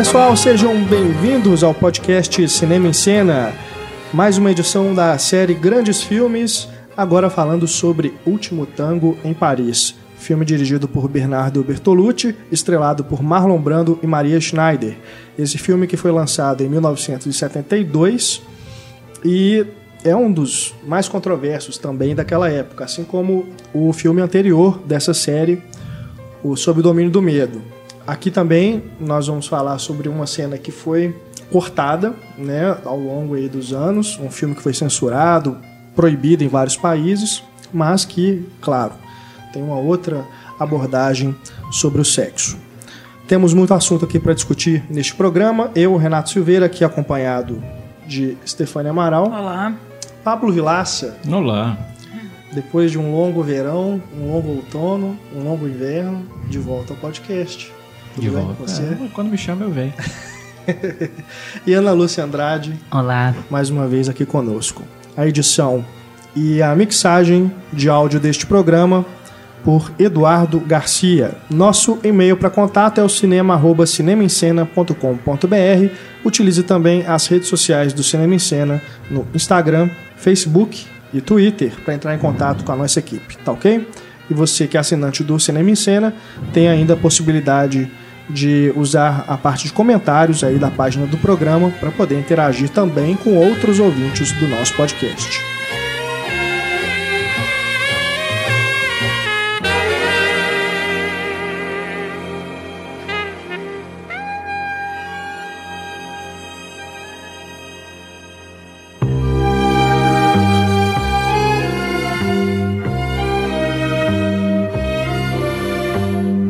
Pessoal, sejam bem-vindos ao podcast Cinema em Cena. Mais uma edição da série Grandes Filmes, agora falando sobre Último Tango em Paris. Filme dirigido por Bernardo Bertolucci, estrelado por Marlon Brando e Maria Schneider. Esse filme que foi lançado em 1972 e é um dos mais controversos também daquela época, assim como o filme anterior dessa série, o Sob o Domínio do Medo. Aqui também nós vamos falar sobre uma cena que foi cortada né, ao longo aí dos anos, um filme que foi censurado, proibido em vários países, mas que, claro, tem uma outra abordagem sobre o sexo. Temos muito assunto aqui para discutir neste programa. Eu, Renato Silveira, aqui acompanhado de Stefania Amaral. Olá. Pablo Vilaça. Olá. Depois de um longo verão, um longo outono, um longo inverno, de volta ao podcast. Tudo de volta. Você? É, quando me chama, eu venho. e Ana Lúcia Andrade. Olá. Mais uma vez aqui conosco. A edição e a mixagem de áudio deste programa por Eduardo Garcia. Nosso e-mail para contato é o cinema@cinemaencena.com.br. Utilize também as redes sociais do Cinema em Cena no Instagram, Facebook e Twitter para entrar em contato com a nossa equipe, tá ok? E você que é assinante do Cinema em Cena tem ainda a possibilidade de usar a parte de comentários aí da página do programa para poder interagir também com outros ouvintes do nosso podcast.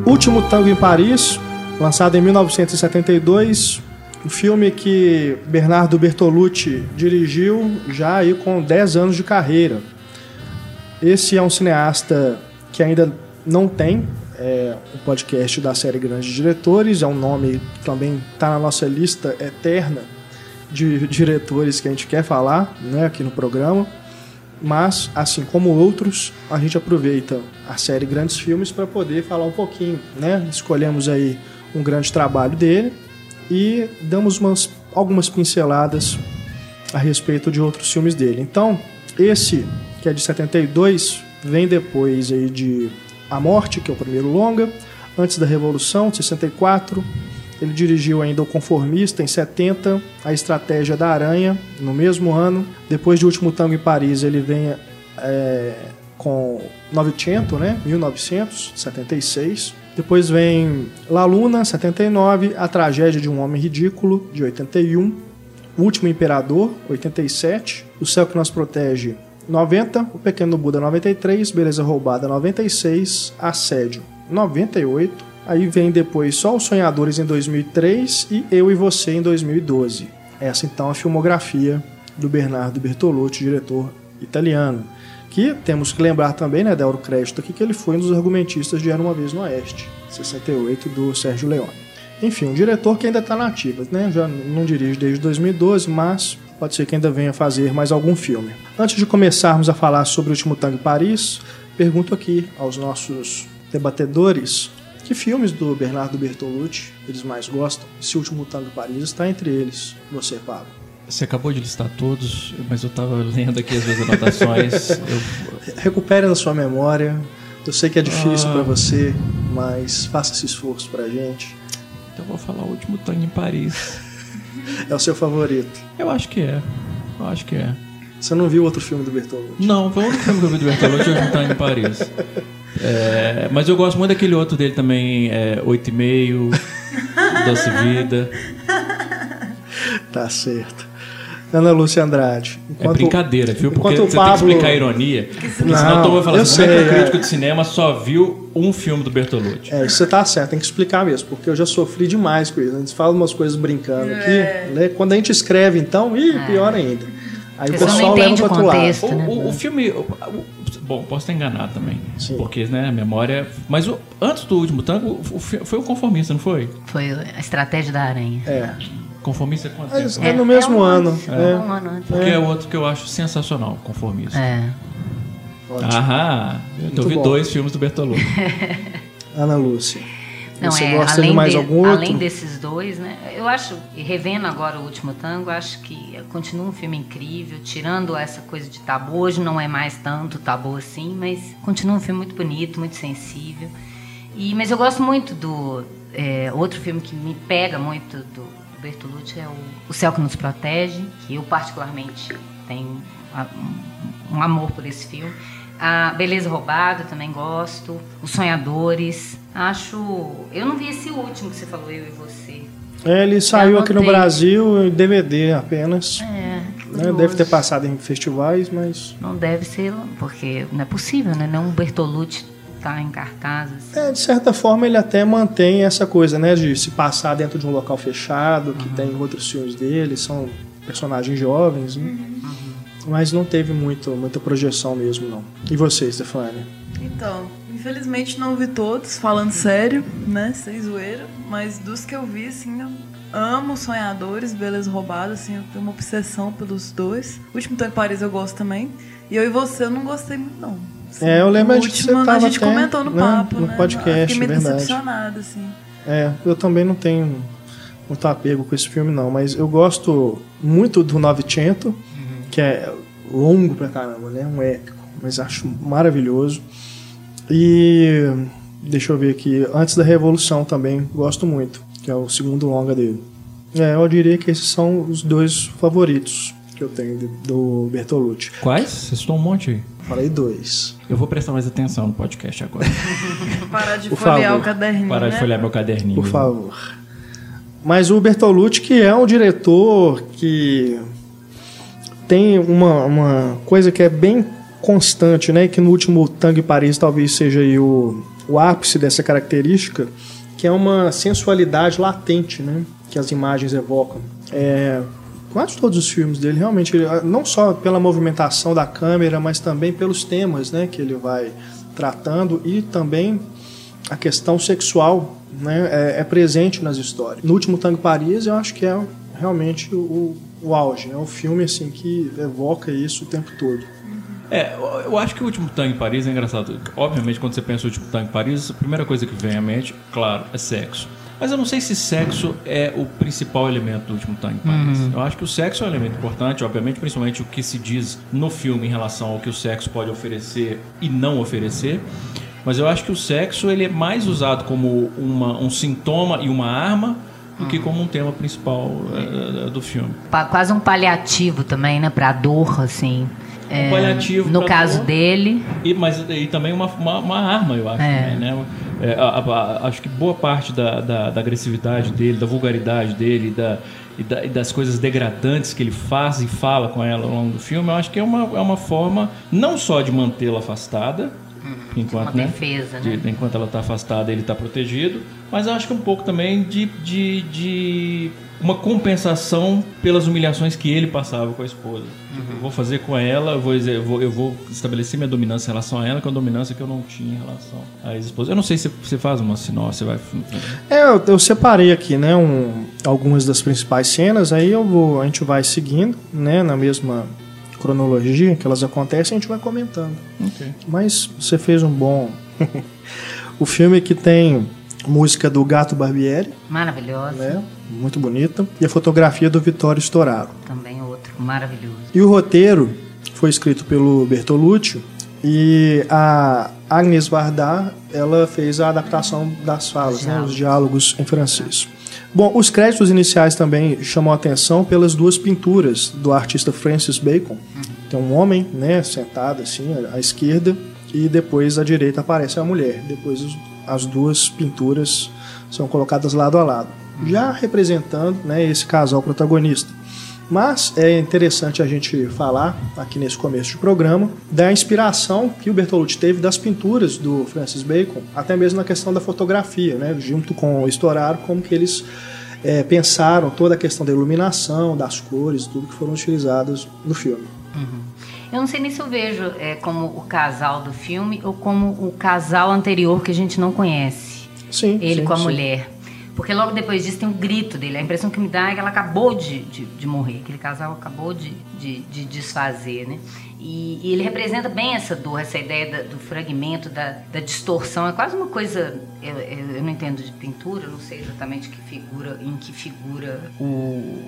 Último Tango em Paris, lançado em 1972, um filme que Bernardo Bertolucci dirigiu já aí com 10 anos de carreira. Esse é um cineasta que ainda não tem é, um podcast da série Grandes Diretores, é um nome que também está na nossa lista eterna de diretores que a gente quer falar né, aqui no programa mas, assim como outros, a gente aproveita a série Grandes Filmes para poder falar um pouquinho, né? Escolhemos aí um grande trabalho dele e damos umas, algumas pinceladas a respeito de outros filmes dele. Então, esse, que é de 72, vem depois aí de A Morte, que é o primeiro longa, Antes da Revolução, de 64, ele dirigiu ainda O Conformista em 70, A Estratégia da Aranha no mesmo ano. Depois de Último Tango em Paris, ele vem é, com 900, né? 1976. Depois vem La Luna, 79, A Tragédia de um Homem Ridículo, de 81. O Último Imperador, 87. O Céu que Nos Protege, 90. O Pequeno Buda, 93. Beleza Roubada, 96. Assédio, 98. Aí vem depois Só os Sonhadores em 2003 e Eu e Você em 2012. Essa então é a filmografia do Bernardo Bertolucci, diretor italiano. Que temos que lembrar também, né, dar o crédito aqui, que ele foi um dos argumentistas de Era Uma Vez no Oeste, 68, do Sérgio Leone. Enfim, um diretor que ainda está na ativa, né? Já não dirige desde 2012, mas pode ser que ainda venha fazer mais algum filme. Antes de começarmos a falar sobre o último Tango Paris, pergunto aqui aos nossos debatedores que filmes do Bernardo Bertolucci eles mais gostam? Esse último Tango Paris está entre eles. Você, Pablo. Você acabou de listar todos, mas eu estava lendo aqui as minhas anotações. eu... Recupere na sua memória. Eu sei que é difícil ah. para você, mas faça esse esforço pra gente. Então vou falar o último Tango em Paris. é o seu favorito? Eu acho que é. Eu acho que é. Você não viu outro filme do Bertolucci? Não, foi o único filme que eu vi do Bertolucci, o último Tango em Paris. É, mas eu gosto muito daquele outro dele também, é, 8,5, Doce Vida. Tá certo. Ana Lúcia Andrade. É enquanto, é brincadeira, viu? Porque você Pablo... tem que explicar a ironia. Porque não, senão eu vou falar assim, como é que o crítico é... de cinema só viu um filme do Bertolucci? É, você tá certo, tem que explicar mesmo, porque eu já sofri demais com isso. A gente fala umas coisas brincando aqui. É. Né? Quando a gente escreve, então, ih, é. pior ainda. Aí o pessoal leva para outro lado. O, né? o, o filme. O, bom, posso estar enganado também. Sim. Porque, né, a memória. Mas antes do último tango, foi o conformista, não foi? Foi a estratégia da aranha. É. Conformista é quanto tempo? É, no mesmo é um ano. É. é. Um ano antes. Porque é. outro que eu acho sensacional, conformista. É. Ótimo. Aham. Eu vi dois filmes do Bertolucci. Ana Lúcia. Não, Você é, gosta além de mais de- algum outro? Além desses dois, né? Eu acho, e revendo agora o último tango, acho que continua um filme incrível, tirando essa coisa de tabu. Hoje não é mais tanto tabu assim, mas continua um filme muito bonito, muito sensível. E, mas eu gosto muito do. é, outro filme que me pega muito do Bertolucci é o, o Céu que Nos Protege, que eu particularmente tenho um, amor por esse filme. A Beleza Roubada também gosto. Os Sonhadores. Acho. Eu não vi esse último que você falou, eu e você. É, ele saiu aqui no. Brasil em DVD apenas. É. né? Deve ter passado em festivais, mas. Não deve ser, porque não é possível, né? Não o Bertolucci tá em cartaz. assim. É, de certa forma, ele até mantém essa coisa, né? De se passar dentro de um local fechado, que tem outros filmes dele, são personagens jovens, né? Mas não teve muito, muita projeção mesmo, não. E você, Stefania? Então, infelizmente não vi todos, falando sério, né? Sem zoeira. Mas dos que eu vi, assim, eu amo Sonhadores, Beleza Roubada, assim, eu tenho uma obsessão pelos dois. O último Tô em Paris eu gosto também. E eu e você eu não gostei muito, não. Assim, É, eu lembro de que você tava a gente até, comentou no né, papo, no né? podcast, eu fiquei meio verdade. decepcionada, assim. É, eu também não tenho muito apego com esse filme, não. Mas eu gosto muito do Novecento, que é longo pra caramba, né? Um épico. Mas acho maravilhoso. E deixa eu ver aqui, Antes da Revolução também gosto muito, que é o segundo longa dele. É, eu diria que esses são os dois favoritos que eu tenho de- do Bertolucci. Quais? Você citou um monte aí. Falei dois. Eu vou prestar mais atenção no podcast agora. Parar de Por folhear favor. o caderninho, Parar né? de folhear meu caderninho. Por favor. Mas o Bertolucci, que é um diretor que tem uma, uma coisa que é bem constante, né? Que no último Tango em Paris talvez seja aí o, o ápice dessa característica, que é uma sensualidade latente, né? Que as imagens evocam. É, quase todos os filmes dele, realmente, ele- não só pela movimentação da câmera, mas também pelos temas, né? Que ele vai tratando e também a questão sexual né, é, é presente nas histórias. No último Tango Paris, eu acho que é realmente o, o auge. É um filme assim que evoca isso o tempo todo. É, eu acho que o último tango em Paris é engraçado. Obviamente, quando você pensa no último tango em Paris, a primeira coisa que vem à mente, claro, é sexo. Mas eu não sei se sexo é o principal elemento do último em Paris. Eu acho que o sexo é um elemento importante, obviamente, principalmente o que se diz no filme em relação ao que o sexo pode oferecer e não oferecer. Mas eu acho que o sexo ele é mais usado como uma, um sintoma e uma arma do que como um tema principal eh, do filme. Quase um paliativo também, né? Pra dor, assim. É, paliativo No caso dor. dele, E, mas e também uma, uma, uma arma, eu acho. É. também, né? É, a- a- acho que boa parte da, da, da agressividade dele, da vulgaridade dele da, e, da- e das coisas degradantes que ele faz e fala com ela ao longo do filme, eu acho que é uma, é uma forma não só de mantê-la afastada, enquanto, Uhum. uma né? defesa, né? de- enquanto ela está afastada, ele está protegido, mas eu acho que um pouco também de, de, de uma compensação pelas humilhações que ele passava com a esposa. Tipo, eu vou fazer com ela, eu vou, eu vou, eu vou estabelecer minha dominância em relação a ela, com a dominância que eu não tinha em relação à ex-esposa. Eu não sei se você faz uma sinopse, você vai. É, eu, eu separei aqui, né, um, algumas das principais cenas, aí eu vou, a gente vai seguindo, né, na mesma cronologia que elas acontecem, a gente vai comentando. Ok. Mas você fez um bom. o filme que tem música do Gato Barbieri, Maravilhosa. né, muito bonita, e a fotografia do Vittorio Storaro. Também outro, maravilhoso. E o roteiro foi escrito pelo Bertolucci e a Agnes Varda ela fez a adaptação das falas, né, os diálogos em francês. Bom, os créditos iniciais também chamam a atenção pelas duas pinturas do artista Francis Bacon. Tem um homem, né, sentado assim à esquerda e depois à direita aparece a mulher. Depois as duas pinturas são colocadas lado a lado, já representando, né, esse casal protagonista. Mas é interessante a gente falar aqui nesse começo de programa da inspiração que o Bertolucci teve das pinturas do Francis Bacon, até mesmo na questão da fotografia, né? junto com o Storaro, como que eles é, pensaram toda a questão da iluminação, das cores, tudo que foram utilizadas no filme. Eu não sei nem se eu vejo é, como o casal do filme ou como o casal anterior que a gente não conhece. Sim, Ele sim, com a sim. mulher. Porque logo depois disso tem um grito dele. A impressão que me dá é que ela acabou de, de, de morrer, aquele casal acabou de, de, de desfazer, né? E, e, ele representa bem essa dor, essa ideia da, do fragmento, da, da, distorção. É quase uma coisa. Eu, eu, eu, não entendo de pintura, não sei exatamente que figura, em que figura o,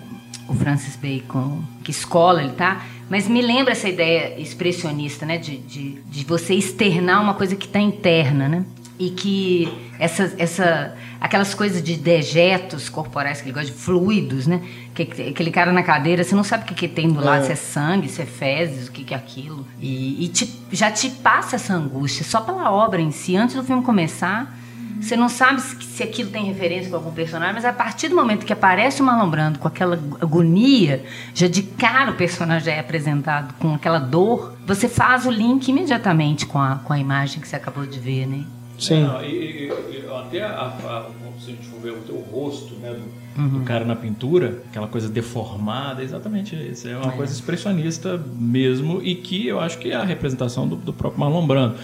o Francis Bacon, que escola ele tá, mas me lembra essa ideia expressionista, né? De, de, de você externar uma coisa que está interna, né? E que essa, essa, aquelas coisas de dejetos corporais que ele gosta de fluidos, né? Que, aquele cara na cadeira, você não sabe o que, que tem do lado, é. se é sangue, se é fezes, o que, que é aquilo. E, e te, já te passa essa angústia só pela obra em si. Antes do filme começar, você não sabe se, se aquilo tem referência com algum personagem, mas a partir do momento que aparece o Marlon Brando com aquela agonia, já de cara o personagem é apresentado com aquela dor, você faz o link imediatamente com a, com a imagem que você acabou de ver, né? Sim. É, e, e, até a, a, se a gente for ver o, rosto né, do, uhum. do, cara na pintura, aquela coisa deformada, exatamente isso. É uma é. coisa expressionista mesmo e que eu acho que é a representação do, do próprio Marlon Brando,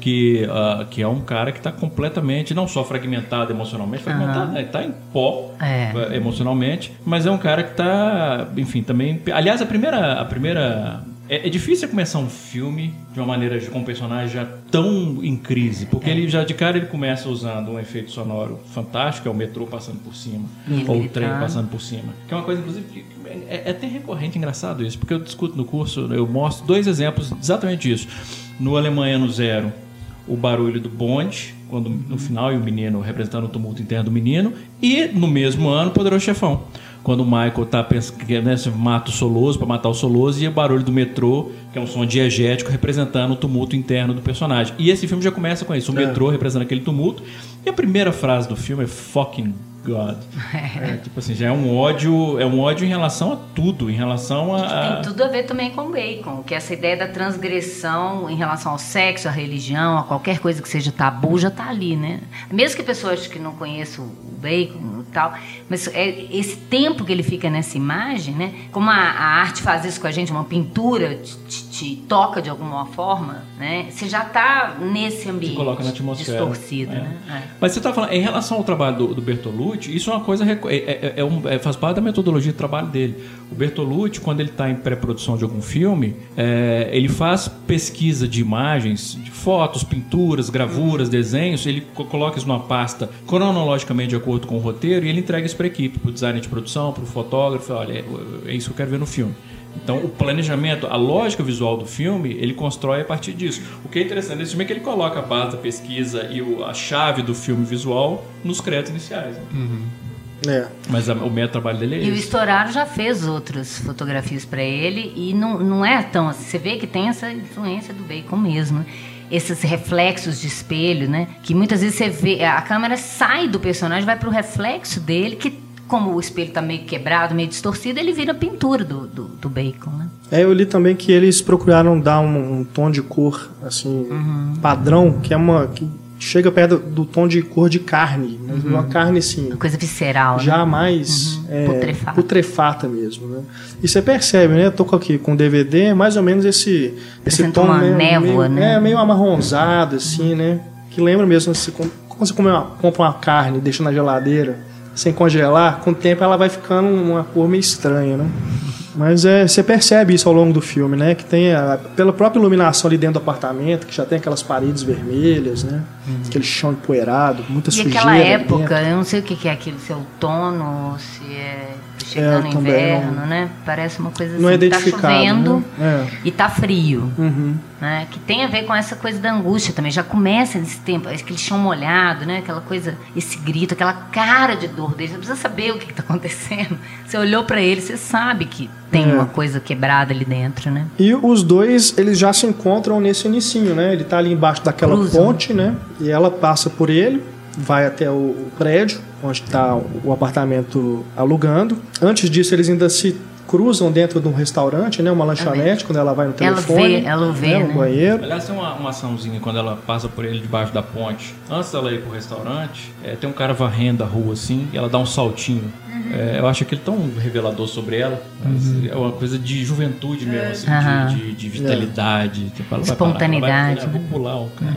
que, uh, que é um cara que está completamente, não só fragmentado emocionalmente, fragmentado, uhum. está em pó é. Eh, emocionalmente, mas é um cara que está, enfim, também... Aliás, a primeira... A primeira é, é, difícil começar um filme de uma maneira com um personagem já tão em crise, porque é. ele já de cara ele começa usando um efeito sonoro fantástico, é o metrô passando por cima, ou o trem tá... passando por cima. Que é uma coisa, inclusive, que é, é até recorrente, engraçado isso, porque eu discuto no curso, eu mostro dois exemplos exatamente disso. No Alemanha no Zero, o barulho do bonde, quando no final e o menino representando o tumulto interno do menino, e no mesmo ano, Poderoso Chefão quando o Michael tá pensando que né, mata o Soloso para matar o Soloso e o barulho do metrô, que é um som diegético representando o tumulto interno do personagem. E esse filme já começa com isso, o é. metrô representando aquele tumulto. E a primeira frase do filme é fucking God. É, tipo assim, já é um ódio, é um ódio em relação a tudo, em relação a. Tem tudo a ver também com Bacon, que essa ideia da transgressão em relação ao sexo, à religião, a qualquer coisa que seja tabu, já está ali, né? Mesmo que pessoas que não conheçam o Bacon e tal, mas é esse tempo que ele fica nessa imagem, né? Como a, a arte faz isso com a gente, uma pintura te, te, toca de alguma forma, né? Você já está nesse ambiente. Te coloca na atmosfera. Distorcido, é. né? É. Mas você está falando, em relação ao trabalho do, do Bertolucci, isso é uma coisa é, é, é um, é, faz parte da metodologia de trabalho dele. O Bertolucci, quando ele está em pré-produção de algum filme, ele faz pesquisa de imagens, de fotos, pinturas, gravuras, desenhos, ele coloca isso numa pasta cronologicamente de acordo com o roteiro e ele entrega isso para a equipe, para o designer de produção, para o fotógrafo, olha, é isso que eu quero ver no filme. Então, o planejamento, a lógica visual do filme, ele constrói a partir disso. O que é interessante nesse filme é que ele coloca a base da pesquisa e o, a chave do filme visual nos créditos iniciais. Né? Uhum. É. Mas a, o método trabalho dele é E esse. o Storaro já fez outras fotografias para ele e não, não é tão assim. Você vê que tem essa influência do Bacon mesmo. Esses reflexos de espelho, né? Que muitas vezes você vê, a câmera sai do personagem, vai para o reflexo dele, que como o espelho está meio quebrado, meio distorcido, ele vira pintura do, do, do, Bacon, né? É, eu li também que eles procuraram dar um, um tom de cor, assim, uhum. padrão, que é uma... Que chega perto do tom de cor de carne, né? uhum. uma carne assim... Uma coisa visceral, Já né? mais uhum. é, putrefata. putrefata. mesmo, né? E você percebe, né? Eu tô aqui com DVD, mais ou menos esse, esse tom... uma meio, névoa, meio, né? É, meio amarronzado, assim, né? Que lembra mesmo, assim, quando você come uma, compra uma carne e deixa na geladeira sem congelar, com o tempo ela vai ficando uma cor meio estranha, né? Mas é, você percebe isso ao longo do filme, né? Que tem a, pela própria iluminação ali dentro do apartamento, que já tem aquelas paredes vermelhas, né? Uhum. Aquele chão empoeirado, muita e sujeira. E aquela época, eu não sei o que é aquilo, se é outono, se é chegando é, inverno, não, né? Parece uma coisa não assim, é tá chovendo né? é. e tá frio. Uhum. Né? Que tem a ver com essa coisa da angústia também. Já começa nesse tempo, aquele chão molhado, né? Aquela coisa, esse grito, aquela cara de dor dele. Você precisa saber o que está acontecendo. Você olhou para ele, você sabe que tem é. uma coisa quebrada ali dentro, né? E os dois, eles já se encontram nesse inicinho, né? Ele tá ali embaixo daquela Cruzam. ponte, né? E ela passa por ele, vai até o prédio onde está o apartamento alugando. Antes disso, eles ainda se cruzam dentro de um restaurante, né? Uma lanchonete, quando ela vai no telefone. Ela vê, ela vê, né? No banheiro. Aliás, tem uma, uma açãozinha quando ela passa por ele debaixo da ponte. Antes dela ir pro restaurante, é, tem um cara varrendo a rua assim, e ela dá um saltinho. Uhum. É, eu acho aquele tão revelador sobre ela. Uhum. É uma coisa de juventude mesmo, assim, uhum. de, de, de, vitalidade. Tipo, Espontaneidade. Parar, ela vai, ela vai pular o cara.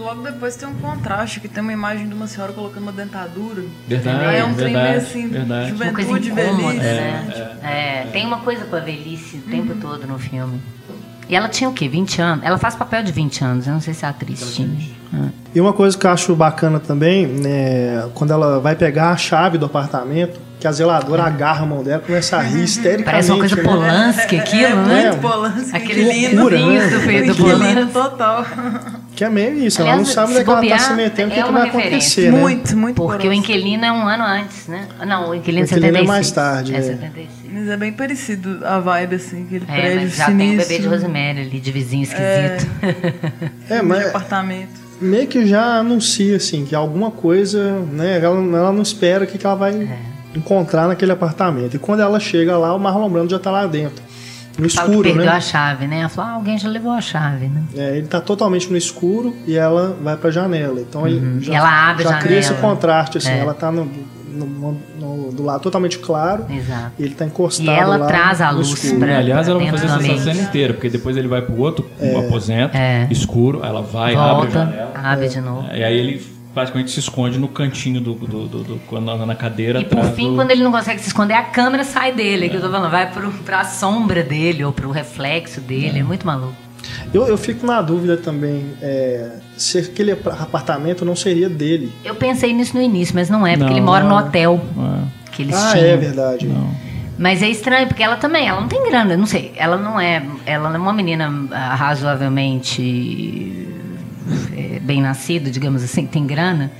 Logo depois tem um contraste, que tem uma imagem de uma senhora colocando uma dentadura. Verdade, Aí é um trem meio verdade, assim, verdade. Uma coisa juventude, incômoda, velhice. né? É, tem uma coisa com a velhice o tempo todo no filme. E ela tinha o quê? 20 anos? Ela faz papel de 20 anos, eu não sei se a atriz tinha. Ah. E uma coisa que eu acho bacana também, né, quando ela vai pegar a chave do apartamento, que a zeladora agarra a mão dela e começa a rir histericamente. Parece uma coisa né? Polanski aquilo, é, né? Muito Polanski. Aquele inquilino. loucura, né? do Inquilino Polanski. total. Que é meio isso, ela Aliás, não sabe onde é que ela tá se metendo, o que, é que uma vai referência. acontecer, né? Muito, muito Porque o inquilino é um ano antes, né? Não, o inquilino é O Inquilino é 76. mais tarde, É é. 76. Mas é bem parecido a vibe, assim, aquele É, prédio mas já tem o sinistro. bebê de Rosemary ali, de vizinho esquisito. É, de mas apartamento. meio que já anuncia, assim, que alguma coisa, né, ela, ela não espera o que, que ela vai É. encontrar naquele apartamento. E quando ela chega lá, o Marlon Brando já tá lá dentro. No Fala que escuro, perdeu né? a chave, né? Ela falou, ah, alguém já levou a chave, né? É, ele tá totalmente no escuro e ela vai pra janela. Então ele já, Uhum. Ela abre a já cria esse janela. contraste, assim. É. Ela tá no, no- no- no- do lado totalmente claro Exato. e ele tá encostado E ela lá traz a luz escuro. pra- Aliás, ela vai fazer essa ambiente. cena inteira, porque depois ele vai pro outro aposento, É. escuro, ela vai, abre a Volta, janela. abre de novo. E aí ele praticamente se esconde no cantinho do, do, do, do- quando anda na cadeira. E por fim, do- quando ele não consegue se esconder, a câmera sai dele, que eu tô falando, vai pro, pra sombra dele ou pro reflexo dele. É, muito maluco. Eu, eu fico na dúvida também é, se aquele apartamento não seria dele. Eu pensei nisso no início, mas não é, porque Não, ele mora no não. hotel Ah, que eles ah, tinham. é verdade. não. Mas é estranho, porque ela também, ela não tem grana, não sei. Ela não é, ela é uma menina ah, razoavelmente eh, bem nascida, digamos assim, tem grana.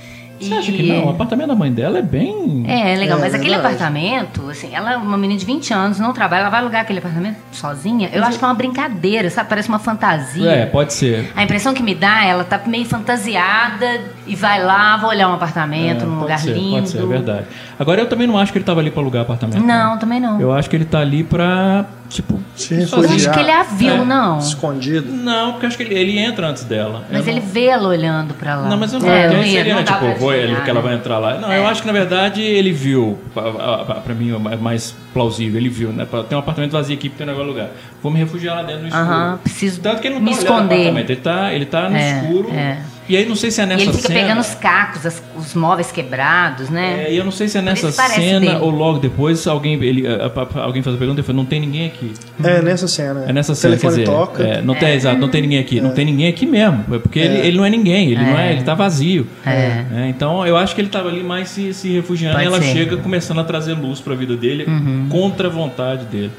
Você acha que não? O apartamento da mãe dela é bem. É, é legal, É, mas aquele verdade. apartamento, assim, ela é uma menina de 20 anos, não trabalha, ela vai alugar aquele apartamento sozinha. Eu acho que é uma brincadeira, sabe? Parece uma fantasia. É, pode ser. A impressão que me dá, ela tá meio fantasiada e vai lá, vou olhar um apartamento É, num pode lugar ser, lindo. Pode ser, é verdade. Agora eu também não acho que ele tava ali pra alugar apartamento. Não, também não. Eu acho que ele tá ali pra, tipo. Se Eu refugiar. acho que ele a viu, É. não. Escondido. Não, porque eu acho que ele, ele entra antes dela. Mas Eu ele não- vê ela olhando pra lá. Não, mas eu não, é, é, não não né, tipo, vou, ele, adivinhar, que ela vai entrar lá. Não, eu acho que na verdade ele viu, pra mim é mais plausível, ele viu, né? Tem um apartamento vazio aqui, tem negócio lugar. Vou me refugiar lá dentro no escuro. Aham, preciso Tanto que ele não me tá esconder. ele tá, ele tá no É, escuro. é. E aí não sei se é E nessa ele fica cena. pegando os cacos, as- os móveis quebrados, né? É, e eu não sei se é nessa cena dele. ou logo depois alguém, ele, a- a- a- alguém faz a pergunta e fala, não tem ninguém aqui. É nessa cena. É nessa o cena, quer telefone dizer, toca. é, não tem, exato, não tem ninguém aqui. Não tem ninguém aqui mesmo, é porque Ele, ele não é ninguém, ele não é, ele tá vazio. É. É, então eu acho que ele tava ali mais se, se refugiando Pode e ela ser. chega começando a trazer luz pra vida dele contra a vontade dele.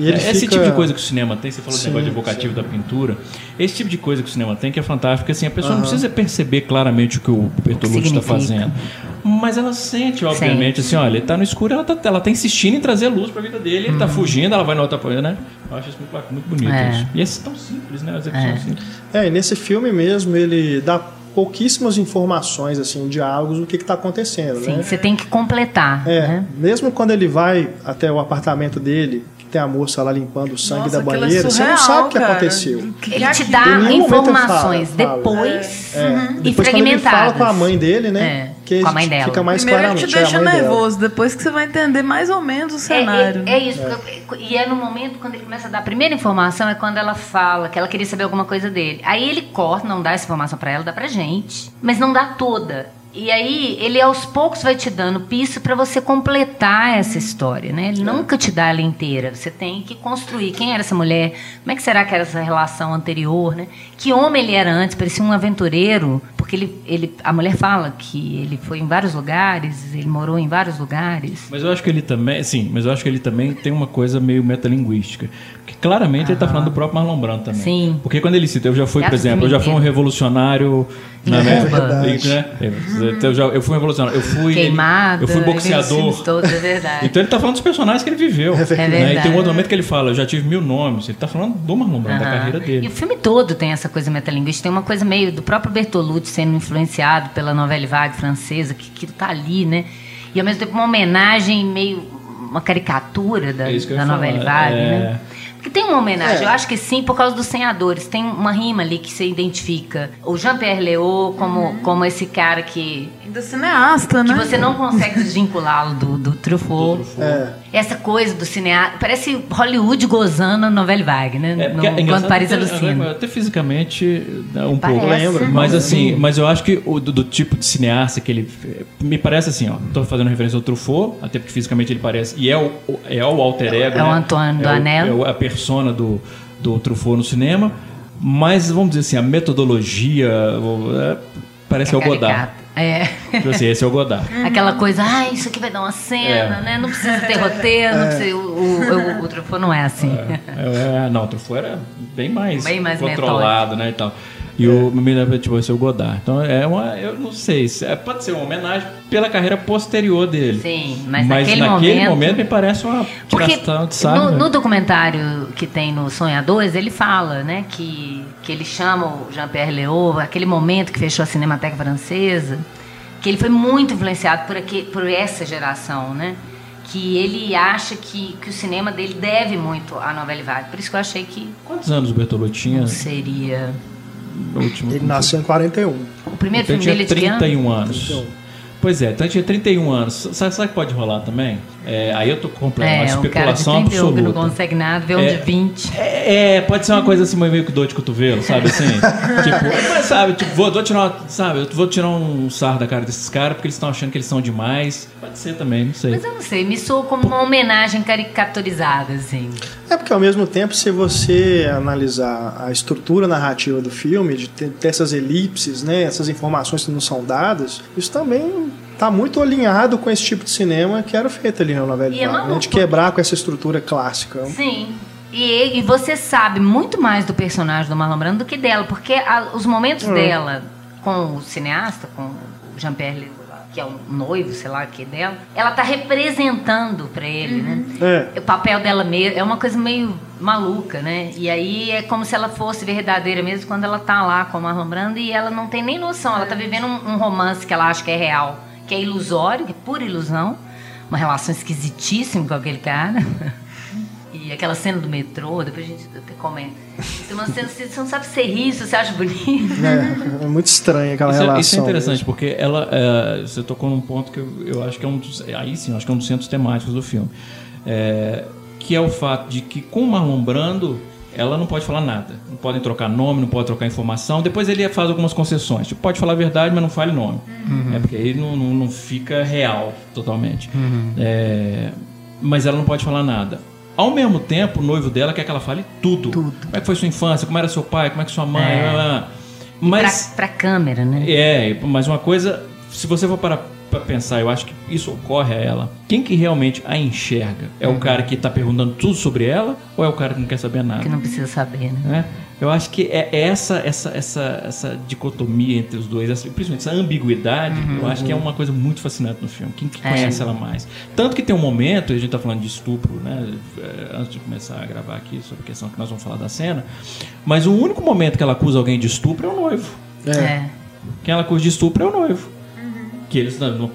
E ele É, Esse fica- tipo de coisa que o cinema tem, você falou do Sim, negócio de evocativo da pintura, esse tipo de coisa que o cinema tem que é fantástico, porque assim, a pessoa não precisa perceber claramente o que o Bertolucci está fazendo. Mas ela sente, obviamente, assim, olha, ele tá no escuro, ela tá, ela tá insistindo em trazer luz pra vida dele, ele tá fugindo, ela vai na outra coisa, né? Eu acho isso muito, muito bonito. Uhum. É. Isso. E esse é tão simples, né? A execução É. simples. É, e nesse filme mesmo ele dá pouquíssimas informações, assim, diálogos do que está acontecendo, Sim, né? você tem que completar, É, né? mesmo quando ele vai até o apartamento dele, tem a moça lá limpando o sangue Nossa, da é banheira, você não surreal, sabe o que cara. aconteceu. Ele te dá informações fala, depois É, uhum, e depois quando ele fragmentadas. fala com a mãe dele, né? É, que com a mãe dela. fica mais Primeiro ele te é deixa dela. nervoso, depois que você vai entender mais ou menos o É, cenário. É, é isso. E é no momento quando ele começa a dar a primeira informação, é quando ela fala que ela queria saber alguma coisa dele. Aí ele corta, não dá essa informação pra ela, dá pra gente. Mas não dá toda. E aí ele aos poucos vai te dando pista pra você completar essa história, né? Ele nunca te dá ela inteira. Você tem que construir quem era essa mulher, como é que será que era essa relação anterior, né? Que homem ele era antes, parecia um aventureiro, porque ele, ele a mulher fala que ele foi em vários lugares, ele morou em vários lugares. Mas eu acho que ele também, sim, mas eu acho que ele também tem uma coisa meio metalinguística. Claramente ele tá falando do próprio Marlon Brando também. Sim. Porque quando ele cita, eu já fui, por exemplo, eu já fui um revolucionário. Né, É né? verdade. Né? Eu, já, eu fui um revolucionário. Eu fui. Queimada. Eu fui boxeador. Todos, é verdade. Então ele tá falando dos personagens que ele viveu. É verdade. né? E tem um outro momento que ele fala, eu já tive mil nomes. Ele tá falando do Marlon Brando, da carreira E dele. o filme todo tem essa coisa metalinguística. Tem uma coisa meio do próprio Bertolucci sendo influenciado pela novela vague francesa, que, que tá ali, né? E ao mesmo tempo uma homenagem meio uma caricatura da, É da novela Vague, é. né? Porque tem uma homenagem, É. eu acho que sim, por causa dos senhadores. Tem uma rima ali que você identifica. O Jean-Pierre Léaud como, como esse cara que, Ainda cineasta, que né? você não consegue desvinculá-lo do, do Truffaut. É. Essa coisa do cineasta. Parece Hollywood gozando a novela Vague, né? É, no, é quando Paris alucina. Até fisicamente, né, um Parece. pouco. Lembra. Mas Uhum. assim, mas eu acho que o do, do tipo de cineasta que ele. Me parece assim, ó. Tô fazendo referência ao Truffaut, até porque fisicamente ele parece. E é o, é o alter ego. É o né? Antoine é Doinel. É o- persona do, do Truffaut no cinema. Mas vamos dizer assim, a metodologia. é, parece que é o Godard. É. Tipo assim, esse é o Godard. Aquela coisa, ah, isso aqui vai dar uma cena, É. né? Não precisa ter roteiro, não precisa, o, o, o, o Truffaut não é assim. É, é, não, o Truffaut era bem mais, Bem mais controlado, né, e tal. E o lembra, tipo, esse é o Godard. Então é uma, eu não sei, se- é, pode ser uma homenagem pela carreira posterior dele. Sim, mas naquele momento- me parece uma Porque tiração de no, né? no documentário que tem no Sonhadores, ele fala, né, que, que ele chama o Jean-Pierre Léaud, aquele momento que fechou a Cinemateca Francesa, que ele foi muito influenciado por, aqui, por essa geração, né? Que ele acha que, que o cinema dele deve muito à novela Vague. Por isso que eu achei que Quantos anos o Bertolucci tinha seria... no último? Ele nasceu em 41. O primeiro Então ele filme tinha dele é de que ano? 31 anos. 31. Pois é, então ele tinha 31 anos. Sabe, sabe que pode rolar também? É, aí eu tô completando uma É, um cara de especulação 31 que não absoluta. consegue nada, vê um É. de 20. É, é, pode ser uma coisa assim, meio que dor de cotovelo, sabe assim? tipo, mas sabe, tipo, vou, vou tirar uma, sabe, eu vou tirar um sarro da cara desses caras porque eles estão achando que eles são demais. Pode ser também, não sei. Mas eu não sei, me soou como uma homenagem caricaturizada, assim. É porque ao mesmo tempo, se você analisar a estrutura narrativa do filme, de ter, ter essas elipses, né, essas informações que não são dadas, isso também está muito alinhado com esse tipo de cinema que era feito ali na novela E é Vague, né, de quebrar com essa estrutura clássica. Sim. E, e você sabe muito mais do personagem do Marlon Brando do que dela, porque a- os momentos Hum. dela com o cineasta, com o Jean-Pierre que é o noivo, sei lá, que é dela, ela tá representando para ele, né? É. O papel dela mesmo é uma coisa meio maluca, né? E aí é como se ela fosse verdadeira mesmo quando ela tá lá com o Marlon Brando e ela não tem nem noção, ela tá vivendo um, um romance que ela acha que é real, que é ilusório, que é pura ilusão, uma relação esquisitíssima com aquele cara. E aquela cena do metrô, depois a gente até comenta. Tem uma cena que você não sabe se você ri, se você acha bonito. É, é muito estranha aquela Isso, é- relação. isso é interessante, mesmo. porque ela, é, você tocou num ponto que eu, eu acho que é um dos, aí sim, eu acho que é um dos centros temáticos do filme, É, que é o fato de que com o Marlon Brando ela não pode falar nada, não podem trocar nome, não pode trocar informação. Depois ele faz algumas concessões, tipo, pode falar a verdade, mas não fale nome, é porque aí não, não, não fica real totalmente. É, mas ela não pode falar nada. Ao mesmo tempo, o noivo dela quer que ela fale tudo. Como é que foi sua infância? Como era seu pai? Como é que sua mãe? É. Mas Pra, pra câmera, né? é, mas uma coisa, se você for para pra pensar, eu acho que isso ocorre a ela. Quem que realmente a enxerga? É o cara que tá perguntando tudo sobre ela ou é o cara que não quer saber nada? Que não precisa saber, né? né? Eu acho que é essa essa essa essa dicotomia entre os dois, essa, principalmente essa ambiguidade, eu acho que é uma coisa muito fascinante no filme. Quem que É. conhece ela mais? Tanto que tem um momento, a gente tá falando de estupro, né? é, Antes de começar a gravar aqui sobre a questão que nós vamos falar da cena, mas o único momento que ela acusa alguém de estupro é o noivo. É. Quem ela acusa de estupro é o noivo. Que eles não, não,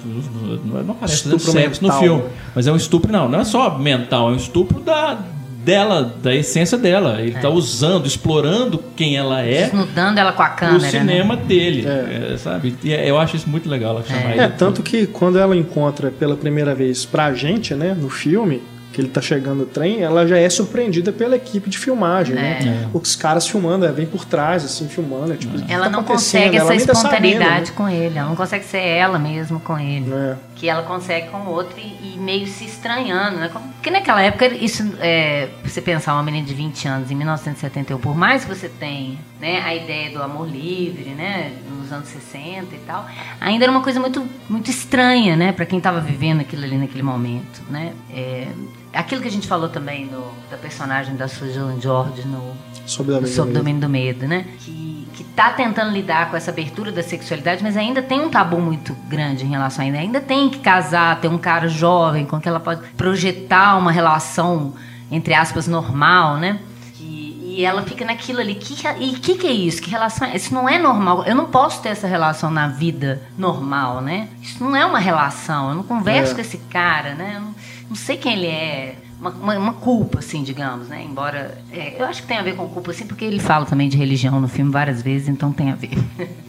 não, não aparece Estupro sexo no filme. Mas é um estupro, não. Não é só mental, é um estupro da, dela, da essência dela. Ele está usando, explorando quem ela é Desnudando ela com a câmera. né? cinema dele. É. é, sabe? E é- eu acho isso muito legal ela chamar ele. É, tanto que quando ela encontra pela primeira vez pra gente, né, no filme, que ele tá chegando no trem, ela já é surpreendida pela equipe de filmagem, né? É. Os caras filmando, é, vem por trás, assim, filmando, é, tipo, o Ela tá não consegue Ela essa tá sabendo, espontaneidade com ele. Ela não consegue ser ela mesma com ele. né? Que ela consegue com o outro e, e meio se estranhando, né? Porque naquela época, isso, é, você pensar uma menina de 20 anos em 1971, por mais que você tenha né, a ideia do amor livre, né? Nos anos 60 e tal, ainda era uma coisa muito, muito estranha, né? Pra quem tava vivendo aquilo ali naquele momento, né? É, aquilo que a gente falou também do, da personagem da Susan George no, Sob domínio sob do medo. domínio do medo, né? Que, que tá tentando lidar com essa abertura da sexualidade, mas ainda tem um tabu muito grande em relação a ainda. Ainda tem que casar, ter um cara jovem com que ela pode projetar uma relação, entre aspas, normal, né? E, e ela fica naquilo ali. Que, e o que, que é isso? Que relação é? Isso não é normal. Eu não posso ter essa relação na vida normal, né? Isso não é uma relação. Eu não converso É. com esse cara, né? Eu não- não sei quem ele é, uma, uma, uma culpa, assim, digamos, né? Embora. é, eu acho que tem a ver com culpa, assim, porque ele fala também de religião no filme várias vezes, então tem a ver.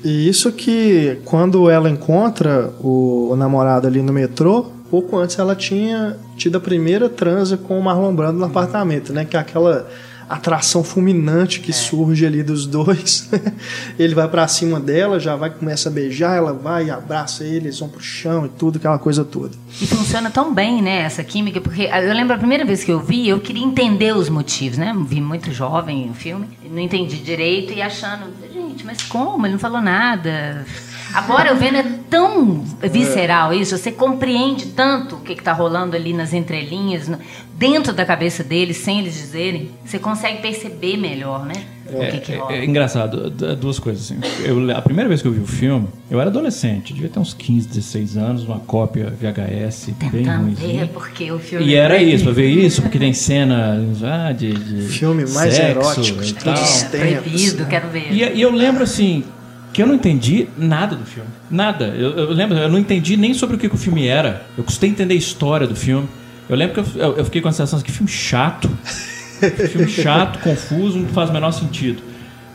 E isso que quando ela encontra o, o namorado ali no metrô, pouco antes ela tinha tido a primeira transa com o Marlon Brando no apartamento, né? Que é aquela atração fulminante que surge ali dos dois. ele vai pra cima dela, já vai começa a beijar, ela vai e abraça ele, eles vão pro chão e tudo, aquela coisa toda. E funciona tão bem, né, essa química, porque eu lembro a primeira vez que eu vi, eu queria entender os motivos, né? Vi muito jovem o filme, não entendi direito e achando, gente, mas como? Ele não falou nada. Agora eu vendo é tão visceral isso, você compreende tanto o que está rolando ali nas entrelinhas, no- dentro da cabeça deles, sem eles dizerem. Você consegue perceber melhor, né? o que, que É, rola. é engraçado, duas coisas assim. Eu- a primeira vez que eu vi o filme, eu era adolescente, devia ter uns 15, 16 anos, uma cópia VHS bem Tentando ruimzinha. ver porque o filme. E era isso, pra ver isso, porque tem cena ah, de, de Filme mais sexo erótico de todos os É, tempos. proibido, quero ver. E, e eu lembro assim que eu não entendi nada do filme. Nada. Eu, eu lembro, eu não entendi nem sobre o que, que o filme era. Eu custei entender a história do filme. Eu lembro que eu, eu- fiquei com a sensação de que filme chato. filme chato, confuso, não faz o menor sentido.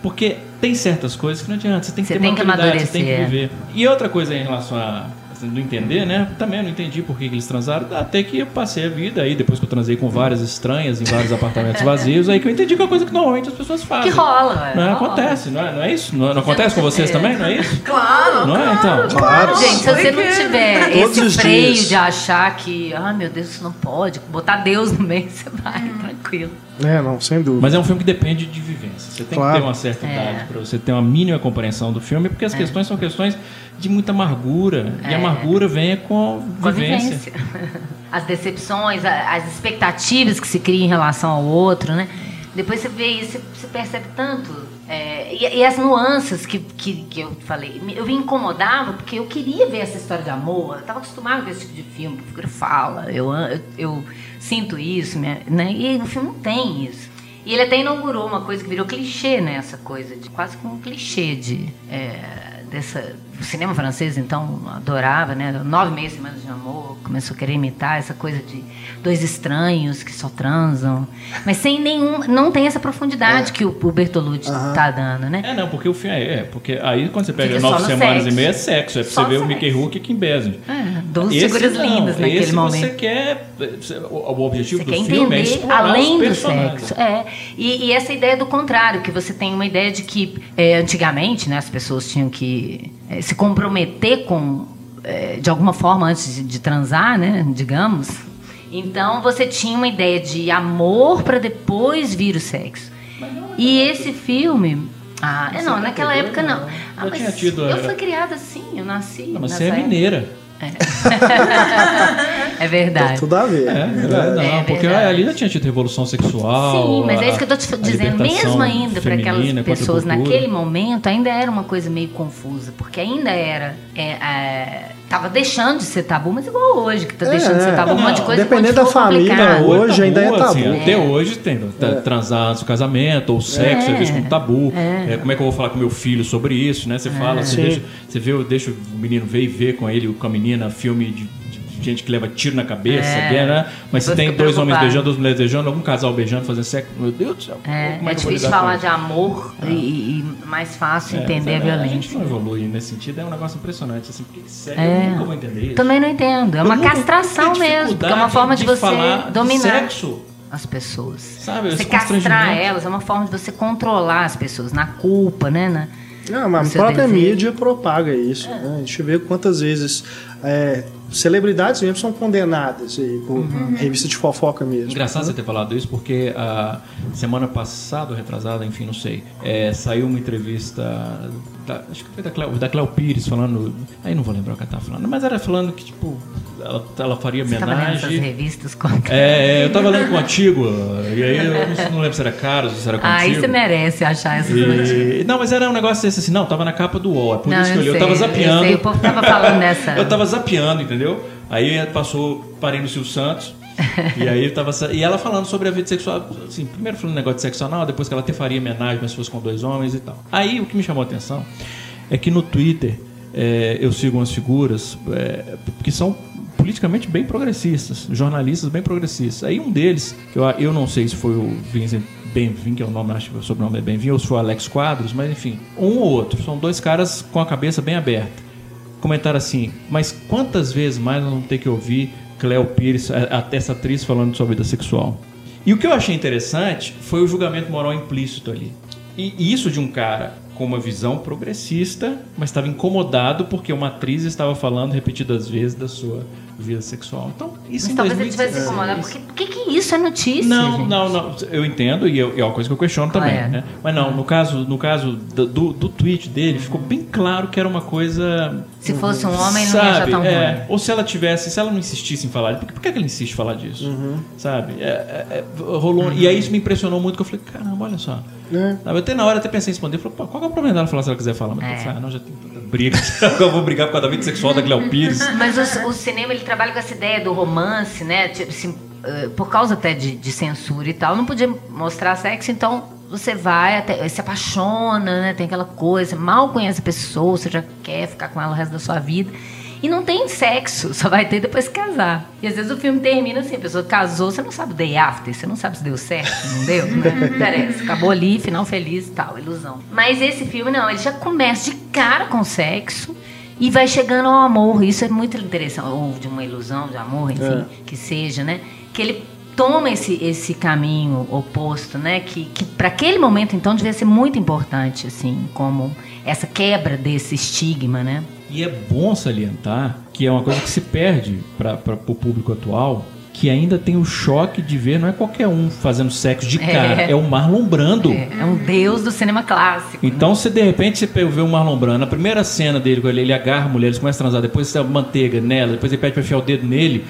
Porque tem certas coisas que não adianta. Você tem que Você ter tem que maturidade, você tem que viver. E outra coisa em relação a não entender, né? Também eu não entendi por que que eles transaram. Até que eu passei a vida aí, depois que eu transei com várias estranhas em vários apartamentos vazios, aí que eu entendi que é uma coisa que normalmente as pessoas fazem. Que rola, Não, rola. acontece, não é, não é isso? Não, não acontece com vocês também, não é isso? Claro, Não é, então? Claro. Gente, se você não tiver esse freio dias. de achar que, ah, meu Deus, isso não pode, botar Deus no meio, você vai, tranquilo. É, não, sem dúvida. Mas é um filme que depende de vivência. Você tem Claro. que ter uma certa É. idade para você ter uma mínima compreensão do filme, porque as questões são questões de muita amargura. E a É. amargura vem com Com a vivência. vivência. As decepções, as expectativas que se cria em relação ao outro, né? Depois você vê isso, você- percebe tanto. é, e, e as nuances que, que, que eu falei. Me- Eu me incomodava porque eu queria ver essa história de amor. Eu estava acostumada com esse tipo de filme, que a figura fala. Eu, eu, eu sinto isso, né? E no filme não tem isso. E ele até inaugurou uma coisa que virou clichê, né? Essa coisa de quase como um clichê de é, dessa o cinema francês então adorava, né? Nove meses semanas de amor, começou a querer imitar essa coisa de dois estranhos que só transam, mas sem nenhum, não tem essa profundidade que o, o Bertolucci tá dando, né? É, não, porque o filme é, é, porque aí quando você pega Fica nove no semanas sexo. e meia é sexo, é pra Só você ver o. Mickey Rourke e Kim Basinger. É, duas figuras não, lindas naquele esse momento. você quer, o objetivo Você do quer filme é explorar além os do sexo. É. E, e essa ideia do contrário, que você tem uma ideia de que é, antigamente né, as pessoas tinham que é, se comprometer com é, de alguma forma antes de, de transar, né, digamos. Então você tinha uma ideia de amor para depois vir o sexo. E esse filme. Ah, é, não, naquela época não. Ah, Já mas tinha tido, eu fui criada assim, eu nasci. Não, mas você é mineira. É Tem verdade. tudo a ver. É, verdade. não, É porque verdade. ali já tinha tido revolução sexual. Sim, mas é isso que eu tô a- te dizendo. Mesmo ainda para aquelas pessoas naquele momento, ainda era uma coisa meio confusa, porque ainda era. É, é, tava deixando de ser tabu, mas igual hoje, que tá É, deixando de ser tabu, um monte de coisa dependendo da família, complicado. hoje Hoje ainda é tabu. assim, Até hoje tem tá, transar antes do casamento, ou sexo é, É. visto como tabu. É, como é que eu vou falar com meu filho sobre isso, né? Você fala, você, deixa, você vê, deixa o menino ver e ver com ele, com a menina, filme de gente que leva tiro na cabeça, É. né? Mas se tem dois homens beijando, duas mulheres beijando, algum casal beijando, fazendo sexo, meu Deus do céu. É, é vou difícil falar de amor e, e mais fácil É, entender a é, A violência. gente não evolui nesse sentido, é um negócio impressionante. Assim, porque sério, É. eu nunca vou entender isso. Também não entendo. É uma castração mesmo, porque é uma forma de, dificuldade você de dominar sexo. as pessoas. Sabe, Você castrar elas é uma forma de você controlar as pessoas na culpa, né? Na, Não, a própria mídia propaga isso. né? A gente vê quantas vezes é, celebridades mesmo são condenadas aí, por Uhum. revista de fofoca mesmo. Engraçado você ter falado isso, porque a semana passada, ou retrasada, enfim, não sei, é, saiu uma entrevista, da- acho que foi da Cleo, da Cleo Pires, falando. Aí não vou lembrar o que ela estava falando, mas era falando que, tipo, ela, ela faria você tava lendo homenagem. revistas com É, eu tava lendo com o antigo, e aí eu não, não lembro se era caro, se era contigo. Aí você merece achar essas notícias. E- Não, mas era um negócio desse assim, não, tava na capa do UOL, é por Não, isso que eu li. Eu tava zapeando. sei, o povo tava falando nessa. Eu tava zapeando, entendeu? Aí passou, parei no Silvio Santos. E aí tava. E ela falando sobre a vida sexual. Assim, primeiro falando negócio de sexo anal, depois que ela até faria homenagem, se fosse com dois homens e tal. Aí o que me chamou a atenção é que no Twitter é, eu sigo umas figuras é, que são politicamente bem progressistas, jornalistas bem progressistas. Aí um deles, eu, eu não sei se foi o Vincent Benvin, que é o nome, acho que o sobrenome é Benvin, ou se foi o Alex Quadros, mas enfim, um ou outro. São dois caras com a cabeça bem aberta. Comentaram assim, mas quantas vezes mais nós vamos ter que ouvir Cleo Pires, essa atriz falando sobre vida sexual? E o que eu achei interessante foi o julgamento moral implícito ali. E isso de um cara com uma visão progressista, mas estava incomodado porque uma atriz estava falando repetidas vezes da sua vida sexual. Então, isso Mas em talvez 2016. ele tivesse incomodado. Porque, por que que isso é notícia? Não, gente? não, não. Eu entendo e eu- é uma coisa que eu questiono também, Claro. né? Mas não, no caso, no caso do, do, do tweet dele, ficou bem claro que era uma coisa. Se fosse um homem, não ia achar Sabe? tão é, ruim. ou se ela tivesse, se ela não insistisse em falar, por que, por que ela insiste em falar disso? Sabe? É, é, é, rolou, E aí isso me impressionou muito, que eu falei, caramba, olha só. É. Sabe, até na hora até pensei em responder, falei, pô, qual que é o problema dela falar se ela quiser falar? Mas É. eu falei, ah, não, já tem tanta briga, eu vou brigar por causa da vida sexual da Cleo Pires. Mas o, o cinema ele trabalha com essa ideia do romance, né? Tipo assim, eh, por causa até de, de censura e tal, não podia mostrar sexo, então você vai até se apaixona, né? Tem aquela coisa, mal conhece a pessoa, você já quer ficar com ela o resto da sua vida. E não tem sexo, só vai ter depois que casar. E às vezes o filme termina assim, a pessoa casou, você não sabe o day after, você não sabe se deu certo, não deu, não interessa. Acabou ali, final feliz e tal, ilusão. Mas esse filme não, ele já começa de cara com sexo e vai chegando ao amor. Isso é muito interessante. Ou de uma ilusão de amor, enfim, que seja, né? Que ele toma esse, esse caminho oposto, né? Que, que para aquele momento, então, devia ser muito importante, assim, como essa quebra desse estigma, né? E é bom salientar que é uma coisa que se perde para o público atual, que ainda tem o choque de ver, não é qualquer um fazendo sexo de É. cara, é, o Marlon Brando. É, é um deus do cinema clássico. né? Então, se de repente você vê o Marlon Brando, na primeira cena dele, com ele, ele agarra a mulher, eles começam a transar, depois você manteiga nela, depois ele pede pra enfiar o dedo nele.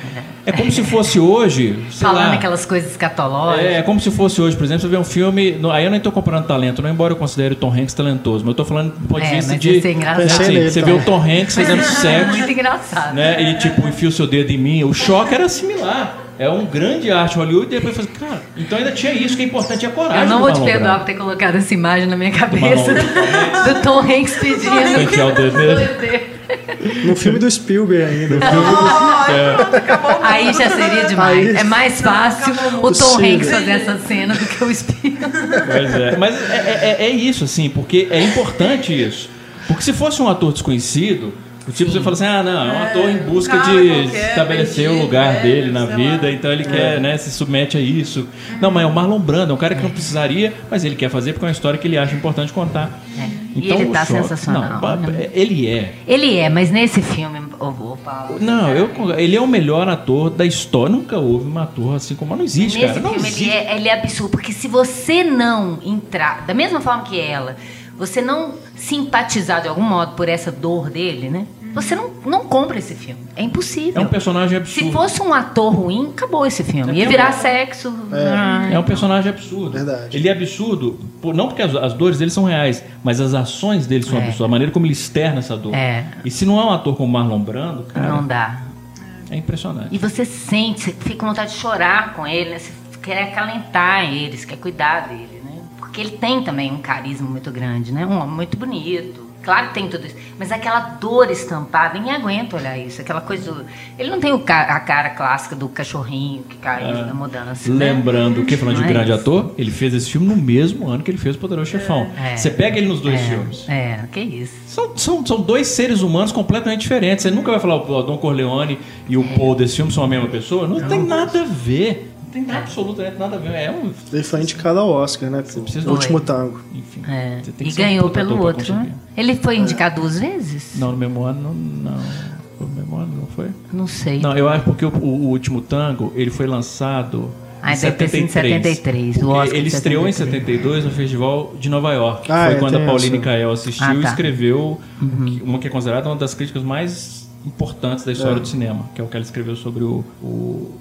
É como se fosse hoje, sei Falando lá. aquelas coisas escatológicas. É, é como se fosse hoje, por exemplo, você vê um filme. no- aí eu nem tô comparando talento, não embora eu considere o Tom Hanks talentoso, mas eu tô falando do ponto de É, vista de. isso é engraçado. Assim, nele você vê o Tom Hanks fazendo É sexo, muito engraçado. né? E tipo, enfia o seu dedo em mim. O choque era similar. É um grande arte Hollywood, e depois eu falei, cara, então ainda tinha isso que é importante, é a coragem. Eu não vou te perdoar por ter colocado essa imagem na minha cabeça do Tom Hanks pedindo. No filme do Spielberg ainda. Aí já seria demais. Aí- É mais fácil o Tom Possível. Hanks fazer essa cena do que o Spielberg. Pois é. Mas é, é- é isso, assim, porque é importante isso. Porque se fosse um ator desconhecido, o tipo você fala assim, ah, não, é um ator em busca cara de qualquer, estabelecer o lugar é, dele na vida, lá. então ele quer, né, se submete a isso. Não, mas é o Marlon Brando, é um cara que não precisaria, mas ele quer fazer porque é uma história que ele acha importante contar. E ele o tá choque- sensacional, Não, né? ele é. Ele é, mas nesse filme, ô, Paulo. Não, eu, ele é o melhor ator da história. Nunca houve um ator assim como não existe, Nesse cara. Não filme existe. ele é, ele é absurdo, porque se você não entrar, da mesma forma que ela, você não simpatizar de algum modo por essa dor dele, né? Você não, não compra esse filme. É impossível. É um personagem absurdo. Se fosse um ator ruim, acabou esse filme. É Ia virar sexo. Ah, É um personagem absurdo. Verdade. Ele é absurdo, por- não porque as, as dores dele são reais, mas as ações dele são É. absurdas. A maneira como ele externa essa dor. É. E se não é um ator como Marlon Brando, cara, Não dá. é impressionante. E você sente, você fica com vontade de chorar com ele, né? Você quer acalentar ele, você quer cuidar dele, né? Porque ele tem também um carisma muito grande, né? Um homem muito bonito. Claro que tem tudo isso. Mas aquela dor estampada, ninguém aguenta olhar isso. Aquela coisa do... Ele não tem a cara clássica do cachorrinho que caiu na mudança, né? Lembrando que, falando de Mas- grande ator, ele fez esse filme no mesmo ano que ele fez o Poderoso Chefão. É. Você pega ele nos dois é, filmes. É, que isso. São, são, são dois seres humanos completamente diferentes. Você nunca vai falar o Don Corleone e o Paul desse filme são a mesma pessoa. Não, tem nada a ver. Não tem absolutamente nada a ver. É um. Ele foi indicado ao Oscar, né? Por precisa- O Último. Tango. Enfim. É. você tem que E um ganhou puta pelo outro, né? Ele foi indicado duas vezes? Não, no mesmo ano, não. não. Foi no mesmo ano, não foi? Não sei. Não, eu acho porque o, o Último Tango, ele foi lançado Ah, em deve ter sido em 73, o Porque Oscar ele de estreou em 73. 72 no Festival de Nova York. Ah, foi é, quando a Pauline essa. Kael assistiu Ah, e tá. escreveu que- uma que é considerada uma das críticas mais importantes da história É. do cinema, que é o que ela escreveu sobre o- o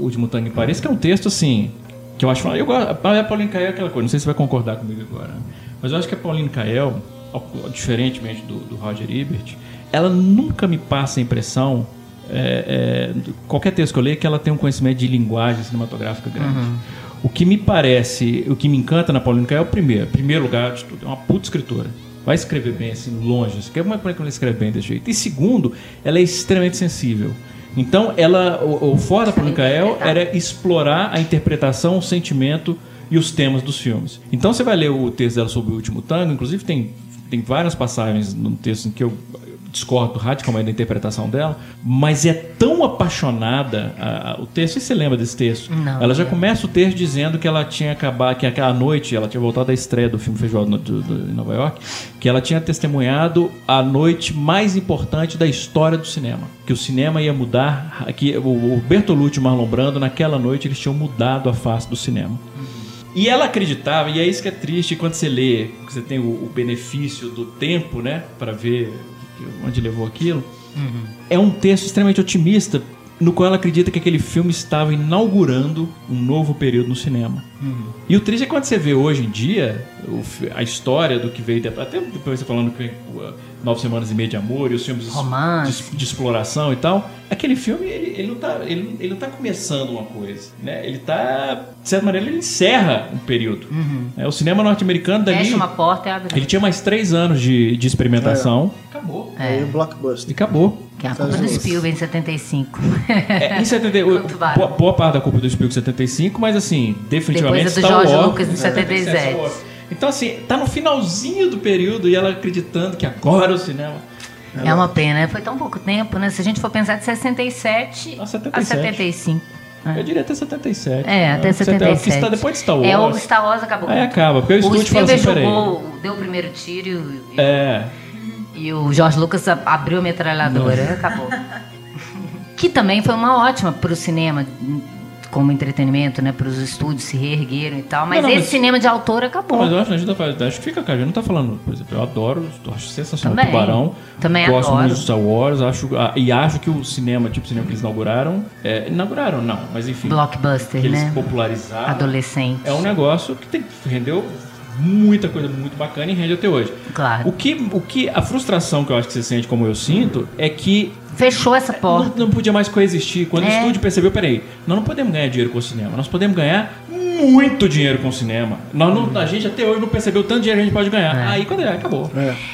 Último Tango em Paris, que é um texto assim, que eu acho... Eu gosto, a Pauline Kael é aquela coisa, não sei se você vai concordar comigo agora, mas eu acho que a Pauline Kael, diferentemente do, do Roger Ebert, ela nunca me passa a impressão é, é, qualquer texto que eu leio que ela tem um conhecimento de linguagem cinematográfica grande. O que me parece, o que me encanta na Pauline Kael é o primeiro, primeiro lugar de tudo, é uma puta escritora. vai escrever bem assim, longe. Quer como é que ela escreve bem desse jeito? E segundo, ela é extremamente sensível. Então, ela, o, o fora para Micael era explorar a interpretação, o sentimento e os temas dos filmes. Então, você vai ler o texto dela sobre o último tango, inclusive tem, tem várias passagens no texto em que eu discordo radicalmente da interpretação dela, mas é tão apaixonada a, a, o texto. Não sei se você lembra desse texto. Não, ela já começa o texto dizendo que ela tinha acabado, que aquela noite ela tinha voltado da estreia do filme Feijoada em Nova York, que ela tinha testemunhado a noite mais importante da história do cinema. Que o cinema ia mudar, que o, o Bertolucci e o Marlon Brando, naquela noite, eles tinham mudado a face do cinema. E ela acreditava, e é isso que é triste quando você lê, que você tem o, o benefício do tempo, né, para ver onde levou aquilo. É um texto extremamente otimista, no qual ela acredita que aquele filme estava inaugurando um novo período no cinema. E o triste é quando você vê hoje em dia a história do que veio depois, até depois você falando que Nove Semanas e Meia de Amor e os filmes de, de exploração e tal. Aquele filme, ele, ele não tá, ele, ele não tá começando uma coisa, né? Ele tá, de certa maneira, ele encerra um período. É, o cinema norte-americano dali, Fecha uma porta e abre ele tinha mais três anos de, de experimentação. Acabou. Aí o E Blockbuster. acabou. Que é a culpa do Spielberg em 75. É, em 70, o- Quanto vale? boa, boa parte da culpa do Spielberg 75, mas assim, definitivamente Depois é do Star George Wars, Lucas, em é, 77. Star Wars. Então assim, tá no finalzinho do período e ela acreditando que agora o cinema... É uma pena? Foi tão pouco tempo, né? Se a gente for pensar de 67 A a 77. 75. Eu diria até 77. É, até né? Porque 77. está depois de Star Wars. É, o Star Wars acabou. Aí acaba, porque o estúdio fala Spielberg assim, jogou, deu o primeiro tiro e, É, e o George Lucas abriu a metralhadora. Acabou. que também foi uma ótima pro cinema como entretenimento, né? Para os estúdios se reergueram e tal. Mas Não, não, esse mas- cinema de autor acabou. mas eu acho, a gente tá, acho que fica, cara, a gente não tá falando, por exemplo, eu adoro, acho sensacional Também. Tubarão. Também gosto adoro. muito de Star Wars, acho, ah, e acho que o cinema, tipo o cinema que eles inauguraram, é, inauguraram não, mas enfim, Blockbuster, que eles né? popularizaram. Adolescente. É um negócio que tem, rendeu muita coisa muito bacana e rende até hoje. Claro. O que, o que a frustração que eu acho que você sente, como eu sinto, é que Fechou essa não, porta. não podia mais coexistir. Quando o É. estúdio percebeu, peraí, nós não podemos ganhar dinheiro com o cinema, nós podemos ganhar muito dinheiro com o cinema. Nós não- a gente até hoje não percebeu tanto dinheiro que a gente pode ganhar. É. Aí quando é, acabou.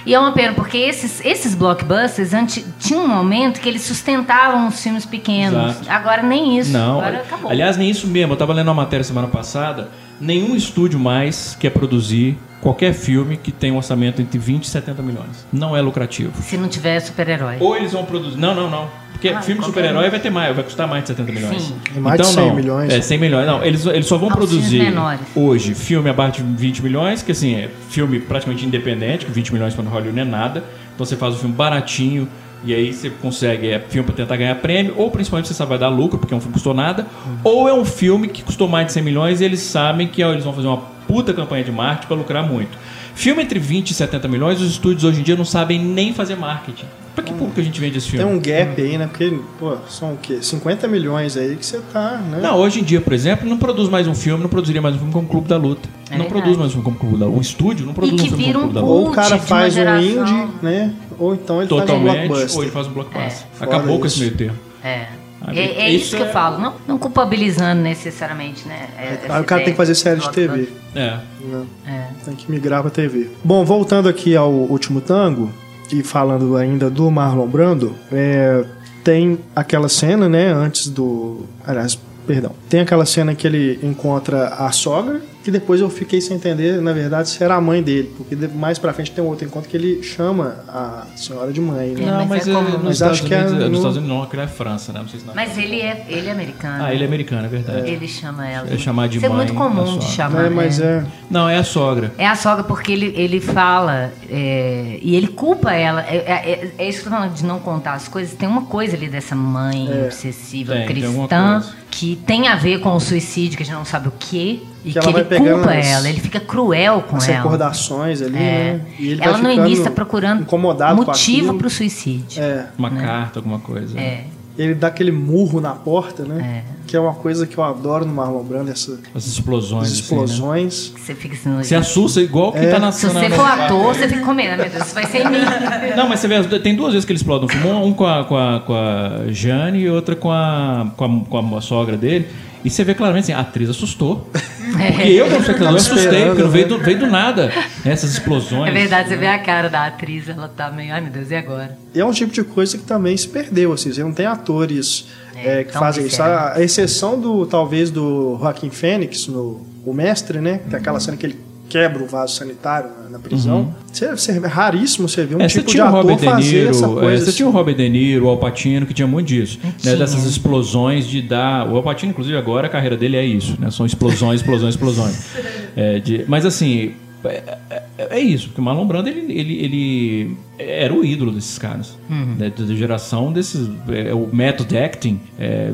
E é uma pena, porque esses, esses blockbusters antes, tinha um momento que eles sustentavam os filmes pequenos. Exato. Agora nem isso. Não, Agora acabou. aliás, nem isso mesmo. Eu tava lendo uma matéria semana passada. Nenhum estúdio mais quer produzir qualquer filme que tenha um orçamento entre 20 e 70 milhões. Não é lucrativo. Se não tiver super-herói. Ou eles vão produzir. Não, não, não. Porque Ah, filme de super-herói um. vai ter mais, vai custar mais de 70 milhões. Sim. É mais de 100 não. milhões. É, 100 milhões. Não, eles, eles só vão Aos produzir menores. hoje filme abaixo de 20 milhões, que assim, é filme praticamente independente, que 20 milhões para Hollywood não é nada. Então você faz o filme baratinho e aí você consegue é filme para tentar ganhar prêmio, ou principalmente você sabe vai dar lucro, porque é um filme que custou nada, ou é um filme que custou mais de 100 milhões e eles sabem que ó, eles vão fazer uma puta campanha de marketing para lucrar muito. Filme entre 20 e 70 milhões, os estúdios hoje em dia não sabem nem fazer marketing. Pra que público a gente vende esse filme? Tem um gap aí, né? Porque, pô, são o quê? 50 milhões aí que você tá, né? Não, hoje em dia, por exemplo, não produz mais um filme, não produziria mais um filme como Clube da Luta. É não verdade. produz mais um filme como Clube da Luta. Um estúdio não produz que um filme vira como um Clube da Luta. Ou o cara faz um indie, né? Ou então ele faz um Totalmente, blockbuster. ou ele faz um blockbuster. É, Acabou com esse isso. meio termo. É. Ah, É, é isso isso que eu é- falo. Não, não culpabilizando necessariamente, né? é- Aí o cara tem que fazer série de TV. É. né? É. Tem que migrar pra TV. Bom, voltando aqui ao último tango, e falando ainda do Marlon Brando, é, tem aquela cena, né, antes do. Aliás, perdão. Tem aquela cena que ele encontra a sogra, que depois eu fiquei sem entender, na verdade, se era a mãe dele, porque mais pra frente tem um outro encontro que ele chama a senhora de mãe, né? É, não, mas mas, é é Mas acho que é Unidos, no- nos Estados Unidos não, aquilo é França, né? Não sei se na Mas ele é, ele é americano. Ah, ele é americano, é verdade. Ele chama ela. É chamar de Isso é mãe, muito a comum sogra. de chamar. É, mas né? é. Não, é a sogra. É a sogra porque ele, ele fala é, e ele culpa ela. É, é- é isso que eu tô falando de não contar as coisas. Tem uma coisa ali dessa mãe É. obsessiva Tem, tem cristã coisa. que tem a ver com o suicídio, que a gente não sabe o quê. E Que que, ela vai ele pegando culpa as- ela, ele fica cruel com As ela. recordações ali, É. né? E ele ela no início está procurando motivo para o suicídio. É. Uma carta, alguma coisa. É. Ele dá aquele murro na porta, né? É. Que é uma coisa que eu adoro no Marlon Brando, essa, As explosões. as assim, né? explosões. Você fica assim, Você assusta igual que É. tá na Se você na- for ator, você fica com medo, meu Deus, isso vai ser em mim. Não, mas você vê, tem duas vezes que ele explode no filme. Um, um com, a, com, a, com a Jane e outra com a, com, a, com a sogra dele. E você vê claramente assim, a atriz assustou. Porque eu, como espectador, assustei, porque não veio né? do, veio do nada. né, Essas explosões. É verdade, você vê a cara da atriz, ela tá meio, ai meu Deus, e agora? E é um tipo de coisa que também se perdeu, assim, você não tem atores É, é, que fazem isso. A, a exceção do, talvez, do Joaquim Fênix, no O Mestre, né? Tem aquela cena que ele quebra o vaso sanitário na, prisão. Você, você- é raríssimo você ver um É, tipo de ator Robert De fazer essa Niro, é, coisa. você tinha o assim. Robert De Niro, o Al Pacino, que tinha muito disso. Né, Tinha. dessas explosões de dar. O Al Pacino, inclusive, agora a carreira dele é isso, né? São explosões, explosões, explosões. É, de- mas assim. É, é- é isso, porque o Marlon Brando ele, ele, ele era o ídolo desses caras, né, da geração desses. é, o method acting é,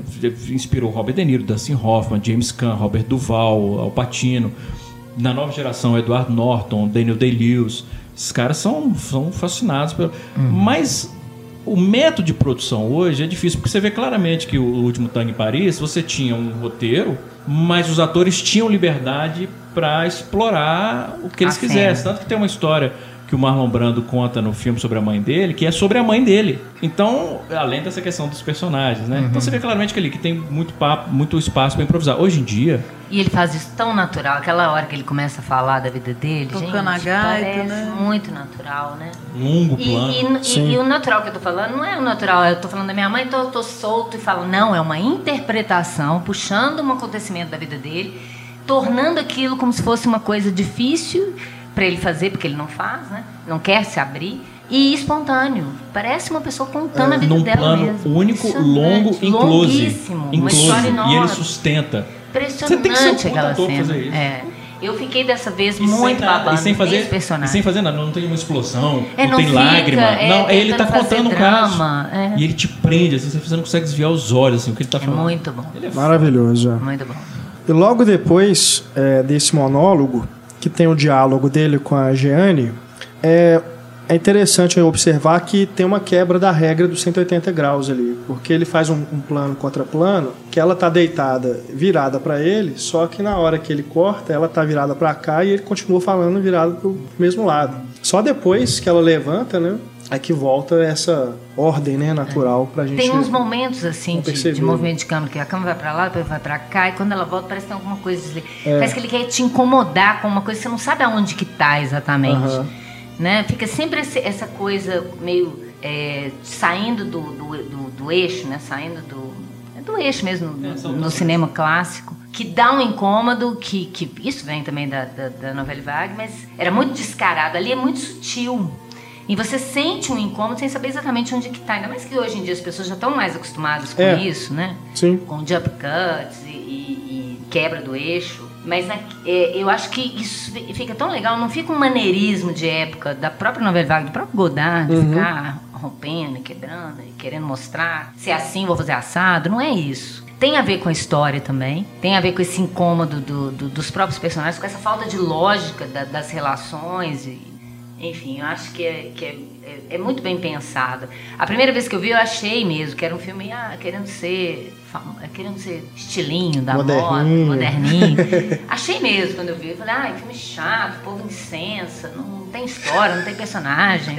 inspirou Robert De Niro, Dustin Hoffman, James Caan, Robert Duval, Al Pacino. Na nova geração, Edward Norton, Daniel Day-Lewis. Esses caras são, são fascinados pelo. Mas o método de produção hoje é difícil, porque você vê claramente que o último Tango em Paris, você tinha um roteiro, mas os atores tinham liberdade para explorar o que eles A quisessem. cena. Tanto que tem uma história que o Marlon Brando conta no filme sobre a mãe dele, que é sobre a mãe dele. Então, além dessa questão dos personagens, né? Então você vê claramente que ali que tem muito papo, muito espaço para improvisar. Hoje em dia, E ele faz isso tão natural, aquela hora que ele começa a falar da vida dele, Tocando gente, a gaita, parece né? muito natural, né? longo E, plano. e- e- e o natural que eu tô falando não é o natural, eu tô falando da minha mãe, então eu tô solto e falo, não, é uma interpretação, puxando um acontecimento da vida dele, tornando aquilo como se fosse uma coisa difícil para ele fazer, porque ele não faz, né? Não quer se abrir. E espontâneo. Parece uma pessoa contando a vida É, num dela plano mesmo. único, longo, inclusive. Longuíssimo. Uma história E ele sustenta. Impressionante Você tem que ser um aquela cena. fazer isso. É. Eu fiquei dessa vez E muito sem nada, babando e sem fazer, personagem. E sem fazer nada, não tem uma explosão, É, não, não tem fica, lágrima. é, não, é ele tá contando um drama, caso. é. E ele te prende, assim, você não consegue desviar os olhos, assim, o que ele tá É falando. muito bom. Ele é Maravilhoso. é. Muito bom. E logo depois é, desse monólogo, que tem o diálogo dele com a Jeane, é, é interessante observar que tem uma quebra da regra dos 180 graus ali, porque ele faz um, um plano contra plano, que ela tá deitada virada para ele, só que na hora que ele corta, ela tá virada para cá e ele continua falando virado pro mesmo lado. Só depois que ela levanta, né, é que volta essa ordem, né, natural pra gente Tem uns momentos assim de, de movimento de câmera, que a câmera vai pra lá, depois vai pra cá, e quando ela volta parece que tem alguma coisa desligada. É. Parece que ele quer te incomodar com uma coisa que você não sabe aonde que tá exatamente. Aham. Né? Fica sempre esse- essa coisa meio é, saindo do, do, do- do eixo, né? Saindo do, é do eixo mesmo, no, são no todas. cinema clássico. Que dá um incômodo, que, que isso vem também da, da, da novela Vague, mas era muito descarado. Ali é muito sutil. E você sente um incômodo sem saber exatamente onde que tá. Ainda mais que hoje em dia as pessoas já estão mais acostumadas com É. isso, né? Sim. Com jump cuts e, e- e quebra do eixo. Mas na- é, eu acho que isso fi- fica tão legal, não fica um maneirismo de época da própria novela vaga, do próprio Godard, de ficar rompendo, e quebrando, e querendo mostrar se é assim vou fazer assado. Não é isso. Tem a ver com a história também, tem a ver com esse incômodo do- do- dos próprios personagens, com essa falta de lógica da- das relações e, enfim, eu acho que, é, que é, é- é muito bem pensado. A primeira vez que eu vi, eu achei mesmo que era um filme ah, querendo ser querendo ser estilinho da moda, Moderninho. moderninho. achei mesmo quando eu vi. Eu falei, ai, filme chato, povo licença, não tem história, não tem personagem,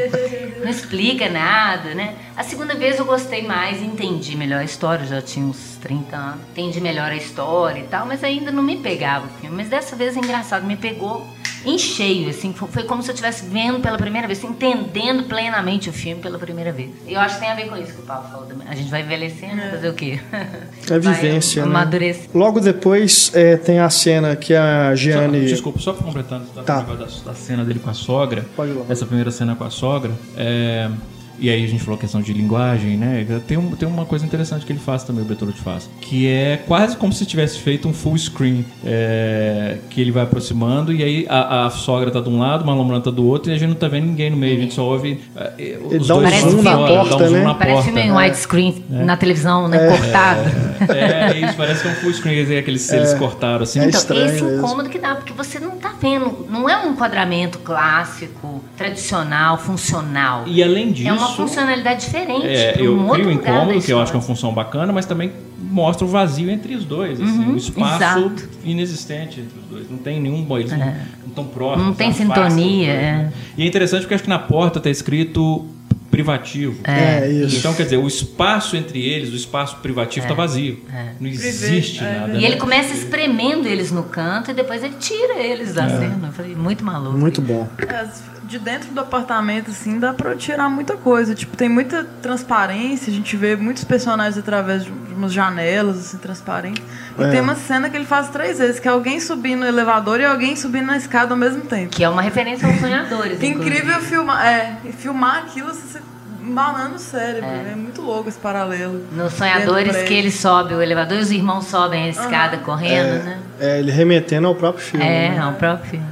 não explica nada, né? A segunda vez eu gostei mais, entendi melhor a história, já tinha uns 30 anos, entendi melhor a história e tal, mas ainda não me pegava o filme. Mas dessa vez é engraçado, me pegou em cheio, assim, foi, como se eu estivesse vendo pela primeira vez, entendendo plenamente o filme pela primeira vez. Eu acho que tem a ver com isso que o Paulo falou também. A gente vai envelhecendo, fazer o quê? É vivência, vai né? amadurecer. Logo depois é, tem a cena que a Só- Gianni. desculpa, só completando tá, Tá. da, da cena dele com a sogra. Pode ir lá. Essa primeira cena com a sogra. é, e aí a gente falou a questão de linguagem, né? Tem, um- tem uma coisa interessante que ele faz também, o Bertolucci faz. Que é quase como se tivesse feito um full screen. é, que ele vai aproximando e aí a, a sogra tá de um lado, o Marlon Brando tá do outro e a gente não tá vendo ninguém no meio. A gente só ouve é, os dá um dois zoom na fora, porta, dá um zoom né? na Parece porta. filme em widescreen na televisão, né? Cortado. É, isso, parece que é um full screen, quer dizer, aqueles eles cortaram assim. É Então, estranho esse mesmo. incômodo que dá, porque você não tá vendo, não é um enquadramento clássico, tradicional, funcional. E além disso. É uma funcionalidade diferente. É, eu um crio incômodo, que eu acho que é uma função bacana, mas também mostra o vazio entre os dois, assim, Uhum, o espaço exato. inexistente entre os dois. Não tem nenhum, eles não, não estão próximos. Não tem afastam sintonia, dois, né? E é interessante porque acho que na porta tá escrito privativo. É, isso. Então, quer dizer, o espaço entre eles, o espaço privativo, está vazio. Não existe é, nada. E né? ele começa espremendo eles no canto e depois ele tira eles da cena. Eu falei, muito maluco. Muito bom. As- De dentro do apartamento, assim, dá pra tirar muita coisa. Tipo, tem muita transparência, a gente vê muitos personagens através de umas janelas, assim, transparentes. E É. tem uma cena que ele faz três vezes, que é alguém subindo no elevador e alguém subindo na escada ao mesmo tempo. Que é uma referência aos sonhadores. Incrível filmar, é, e filmar aquilo, você embalando o cérebro. É. muito louco esse paralelo. Nos sonhadores do que ele sobe o elevador e os irmãos sobem a escada correndo, né? É, ele remetendo ao próprio filme. É, né? é o próprio filme.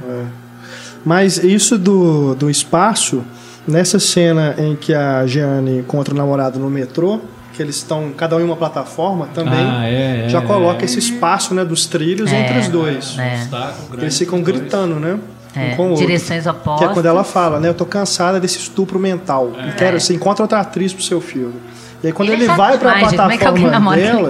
Mas isso do, do espaço, nessa cena em que a Jeanne encontra o namorado no metrô, que eles estão cada um em uma plataforma também, Ah, é, é, já coloca é. esse espaço né, dos trilhos entre os dois. É. Grande Eles ficam dois. gritando, né? É, Um com o outro. direções Que é opostas. quando ela fala, né? Eu tô cansada desse estupro mental. É. Quero, você encontra outra atriz pro seu filme. E aí quando Ele ele, é vai pra é alguém plataforma dela?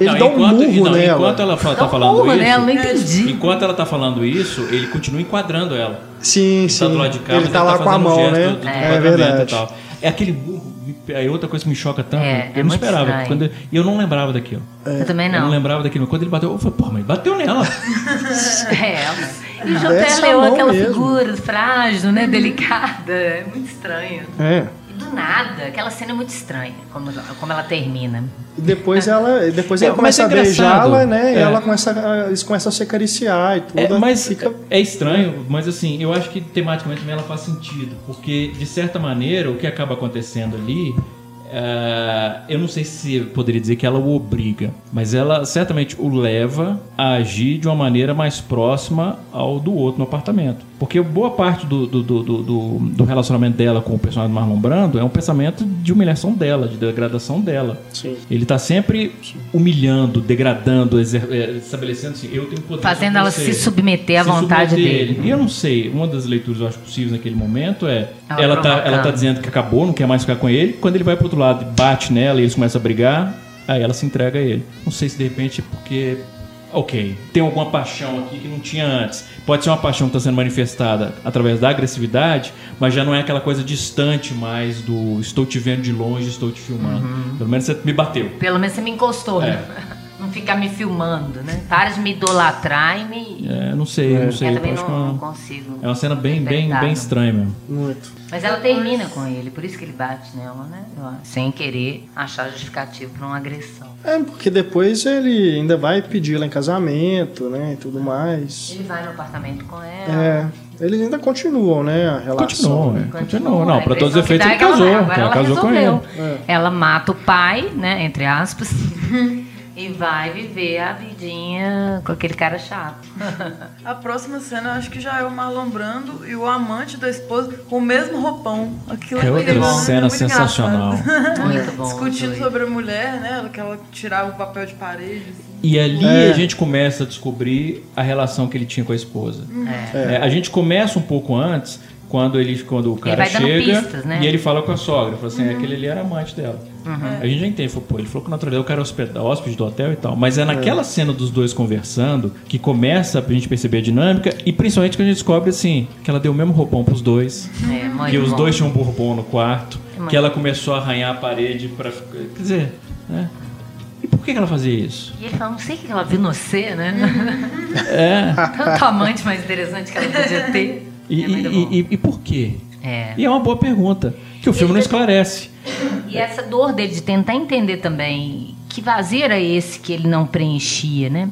Ele Não, dá um enquanto- murro não, nela. Enquanto ela fa- Dá tá um falando isso, nela, não entendi. enquanto ela tá falando isso, ele continua enquadrando ela. Sim, Tá do sim. lado de cá, ele mas tá lá com a um mão, né? do- do é verdade. E tal. É aquele burro. Aí outra coisa que me choca tanto, É, eu é não esperava. estranho. Quando, e eu não lembrava daquilo. Eu também Eu não não. lembrava daquilo. Quando ele bateu, eu falei, porra, mas bateu nela. É, ela. E o Leon, mão aquela mesmo. figura frágil, né? Delicada. É muito estranho. É. E nada, aquela cena é muito estranha, como, como ela termina. E depois ela, depois É, ele começa é a beijá-la, né? E É. ela começa a, eles começam a se acariciar e tudo. É, mas fica é estranho, mas assim, eu acho que tematicamente também ela faz sentido. Porque, de certa maneira, o que acaba acontecendo ali. é, eu não sei se poderia dizer que ela o obriga, mas ela certamente o leva a agir de uma maneira mais próxima ao do outro no apartamento. Porque boa parte do, do, do, do- do- relacionamento dela com o personagem do Marlon Brando é um pensamento de humilhação dela, de degradação dela. Sim. Ele tá sempre humilhando, degradando, é, estabelecendo assim, eu tenho poder Fazendo ela você. se submeter à Se vontade submeter dele. ele. E eu não sei, uma das leituras eu acho possíveis naquele momento é Ela ela, tá, ela tá dizendo que acabou, não quer mais ficar com ele. Quando ele vai pro outro lado e bate nela e eles começam a brigar, aí ela se entrega a ele. Não sei se de repente é porque. Ok, tem alguma paixão aqui que não tinha antes. Pode ser uma paixão que está sendo manifestada através da agressividade, mas já não é aquela coisa distante mais do estou te vendo de longe, estou te filmando. Uhum. Pelo menos você me bateu. Pelo menos você me encostou, É. né? Não ficar me filmando, né? Para de me idolatrar e me. É, não sei, não sei. eu também acho que é não, não consigo. É uma cena bem, bem, bem não. estranha mesmo. muito. Mas ela termina com ele, por isso que ele bate nela, né? Sem querer achar justificativo pra uma agressão. É, porque depois ele ainda vai pedir ela em casamento, né? E tudo mais. Ele vai no apartamento com ela. É. Eles ainda continuam, né? A relação. Continuou, né? é. Continuou. Não, a pra todos os efeitos ele é casou. Ela ela casou com resolveu. ele. Ela mata o pai, né? Entre aspas. e vai viver a vidinha com aquele cara chato. A próxima cena eu acho que já é o Marlon Brando e o amante da esposa com o mesmo roupão. Aquilo É é outra bom, cena é muito sensacional. Muito bom. Discutindo sobre a mulher, né? Que ela tirava o papel de parede. assim. E ali É. a gente começa a descobrir a relação que ele tinha com a esposa. É. É, a gente começa um pouco antes, quando, ele, quando o cara vai dando chega pistas, né? e ele fala com a sogra. Fala assim, aquele ali era amante dela. A gente já entende. Falou, pô, ele falou que o cara é hospeda- hóspede do hotel e tal. Mas é naquela cena dos dois conversando que começa pra gente perceber a dinâmica e principalmente que a gente descobre assim, que ela deu o mesmo roupão pros dois. É, que os bom. dois tinham um bourbon no quarto, É que ela começou a arranhar a parede para Quer dizer, né? E por que ela fazia isso? E ele fala, não sei o que ela viu no C, né? É. Tanto amante mais interessante que ela podia ter. E, é e- e- e por quê? É. E é uma boa pergunta, que o filme não esclarece. E essa dor dele de tentar entender também que vazio era esse que ele não preenchia, né?